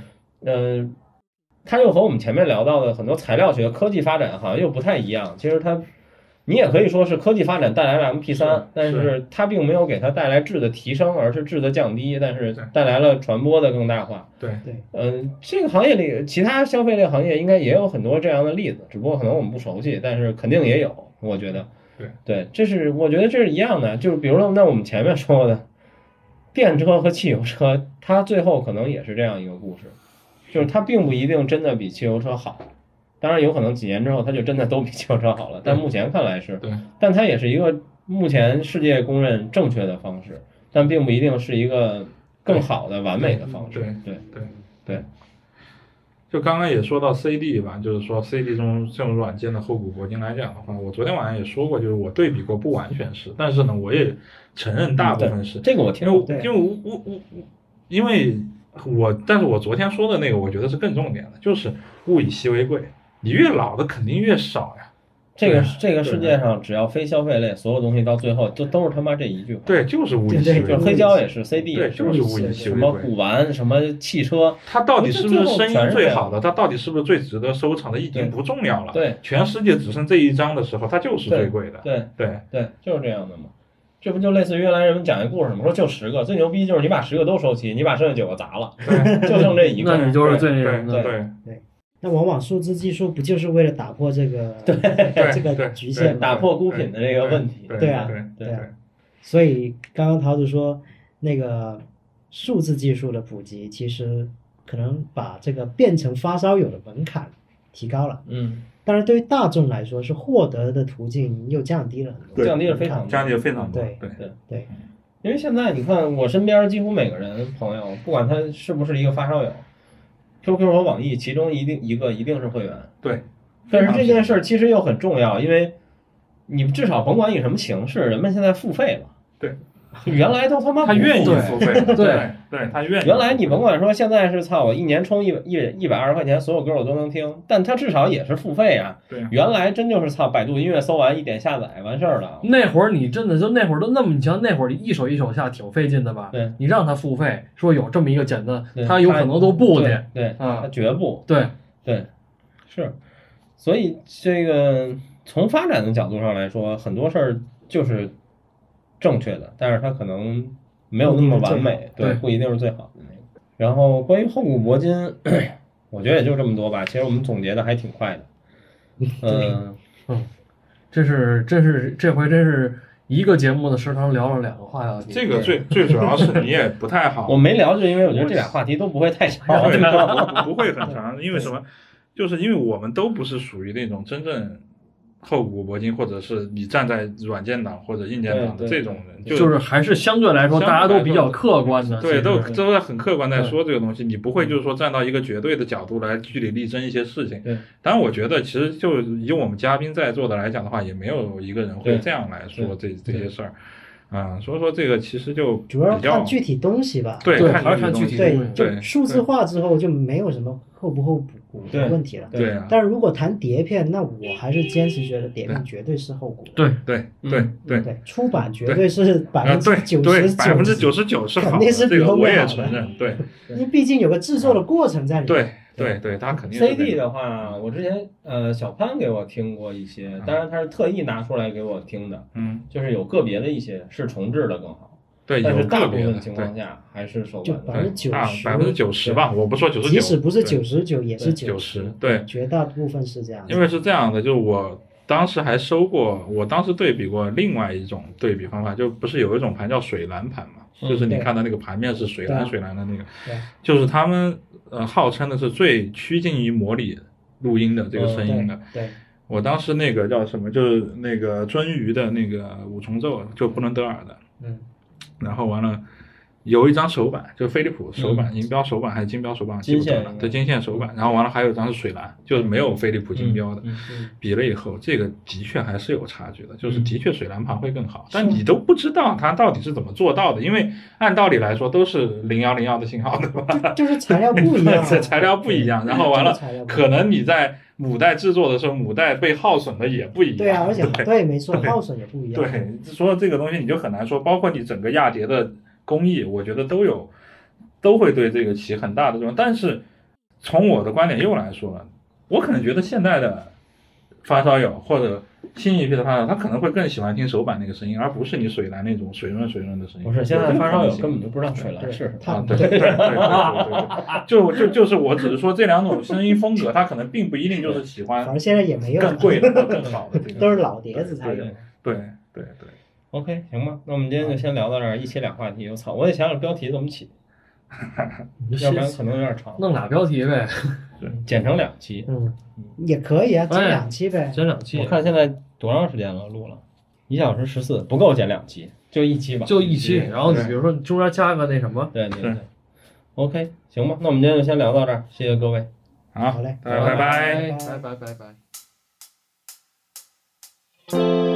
嗯、它又和我们前面聊到的很多材料学、科技发展好像又不太一样。其实它，你也可以说是科技发展带来了 MP 是3但是是它并没有给它带来质的提升，而是质的降低，但是带来了传播的更大化。对对嗯，这个行业里，其他消费类行业应该也有很多这样的例子，只不过可能我们不熟悉，但是肯定也有，我觉得。对对，这是我觉得这是一样的，就是比如说，那我们前面说的，电车和汽油车，它最后可能也是这样一个故事，就是它并不一定真的比汽油车好，当然有可能几年之后它就真的都比汽油车好了，但目前看来是，对但它也是一个目前世界公认正确的方式，但并不一定是一个更好的完美的方式，对对对对。就刚刚也说到 CD 吧，就是说 CD 中这种软件的后古铂金来讲的话，我昨天晚上也说过，就是我对比过，不完全是，但是呢，我也承认大部分是。这个我听过，对因为我因为我我我因为我，但是我昨天说的那个，我觉得是更重点的，就是物以稀为贵，你越老的肯定越少呀。这个这个世界上只要非消费类，所有东西到最后就都是他妈这一句话。对，就是物以稀为贵。黑胶也是，CD 对，也是，就是物以稀为贵什么。古玩，什么汽车，它到底是不是声音最好的？它到底是不是最值得收藏的？已经不重要了。对，全世界只剩这一张的时候，它就是最贵的。对对对，就是这样的嘛。这不就类似于原来人们讲一故事嘛，说就十个，最牛逼就是你把十个都收齐，你把剩下九个砸了，就剩这一个。那你就是最那对什么的。对那往往数字技术不就是为了打破这个 对这个对局限吗？打破孤品的这个问题。对对啊对对啊所以刚刚桃子说那个数字技术的普及，其实可能把这个变成发烧友的门槛提高了。嗯，但是，对于大众来说，是获得的途径又降低了很多。降低了非常多。降低了非常多。对对对对，因为现在你看，我身边几乎每个人朋友，不管他是不是一个发烧友，QQ 和网易其中一定一个一定是会员。对，但是这件事儿其实又很重要，因为你至少甭管以什么形式，人们现在付费了。对，原来都他妈不他愿意付费对对对，他愿意。原来你甭管说现在是操，我一年充一百一一百二十块钱，所有歌我都能听，但他至少也是付费啊。对啊原来真就是操，百度音乐搜完一点下载完事儿了。那会儿你真的就那会儿都那么，你像那会儿你一首一首下挺费劲的吧？对，你让他付费，说有这么一个简单对，他有可能都不去。对，对啊他绝不。对，对，是，所以这个从发展的角度上来说，很多事儿就是正确的，但是它可能没有那么完美，不一定是最好对不一定是最好的那个。然后关于厚古铂金，我觉得也就这么多吧。其实我们总结的还挺快的，嗯嗯，这是这是这回真是一个节目的时长聊了两个话题。这个最最主要是你也不太好，我没聊，就因为我觉得这俩话题都不会太长。不会很长，因为什么？就是因为我们都不是属于那种真正厚古铂金，或者是你站在软件党或者硬件党的这种人，就是还是相对来说大家都比较客观的，对，都都在很客观在说这个东西，你不会就是说站到一个绝对的角度来据理力争一些事情。对，当然我觉得其实就以我们嘉宾在座的来讲的话，也没有一个人会这样来说这这些事儿，啊，所以说这个其实就主要比较看具体东西吧。对对还是看看具体对东西，就对数字化之后就没有什么厚不厚补问题了。对啊，但是如果谈碟片，那我还是坚持觉得碟片绝对是后果。的。对对嗯对对。对，出版绝对是百啊，分之九对，十百分之九十九是好的，肯定是比这个我也后面好的承认，对。因为毕竟有个制作的过程在里面。对对。对，他肯定 CD 的话，我之前呃小潘给我听过一些，当然他是特意拿出来给我听的，嗯，就是有个别的一些是重置的更好，对，但有是大部分个别的，情况下还是手就感的。90%大百分之九十吧，我不说九十九，即使不是对九十九，也是九十十，对，绝大部分是这样。因为是这样的，就是我当时还收过，我当时对比过另外一种对比方法，就不是有一种盘叫水蓝盘嘛，嗯就是你看到那个盘面是水蓝水蓝的那个对，就是他们呃号称的是最趋近于模拟录音的这个声音的。对我当时那个叫什么，就是那个鳟鱼的那个五重奏，就布伦德尔的，嗯，然后完了。有一张手板，就飞利浦手板，银标手板还是金标手板，记不得金线了。对，金线手板。然后完了，还有一张是水蓝，就是没有飞利浦金标的。比了以后，这个的确还是有差距的，就是嗯的确水蓝盘会更好，但你都不知道它到底是怎么做到的，因为按道理来说都是零幺零幺的信号，对吧？就是材料不一样 材料不一样，然后完了可能你在母带制作的时候，母带被耗损的也不一样。对啊，而且对对，没错，耗损也不一样。对，所以这个东西你就很难说，包括你整个亚蝶的工艺，我觉得都有都会对这个起很大的作用。但是从我的观点又来说了，我可能觉得现在的发烧友或者新一批的发烧友，他可能会更喜欢听手板那个声音，而不是你水蓝那种水润水润的声音。不是，现在发烧友根本本就不知道水蓝是什么。他啊，对对对就就就是我只是说这两种声音风格，他可能并不一定就是喜欢反正现在也没有更贵的或更好的这个，都是老碟子才有对。对对对。OK，行吧，那我们今天就先聊到这儿，一期两话题。我操，我得想想标题怎么起，要不然可能有点长，弄俩标题呗，对剪成两期，嗯，也可以啊，剪哎两期呗。剪两期我，看现在多长时间了？录了一小时十四，不够剪两期，就一期吧。就一期，然后你比如说你中间加个那什么，对对对。OK，行吧，那我们今天就先聊到这儿，谢谢各位。好，好嘞大家拜拜。拜拜拜拜。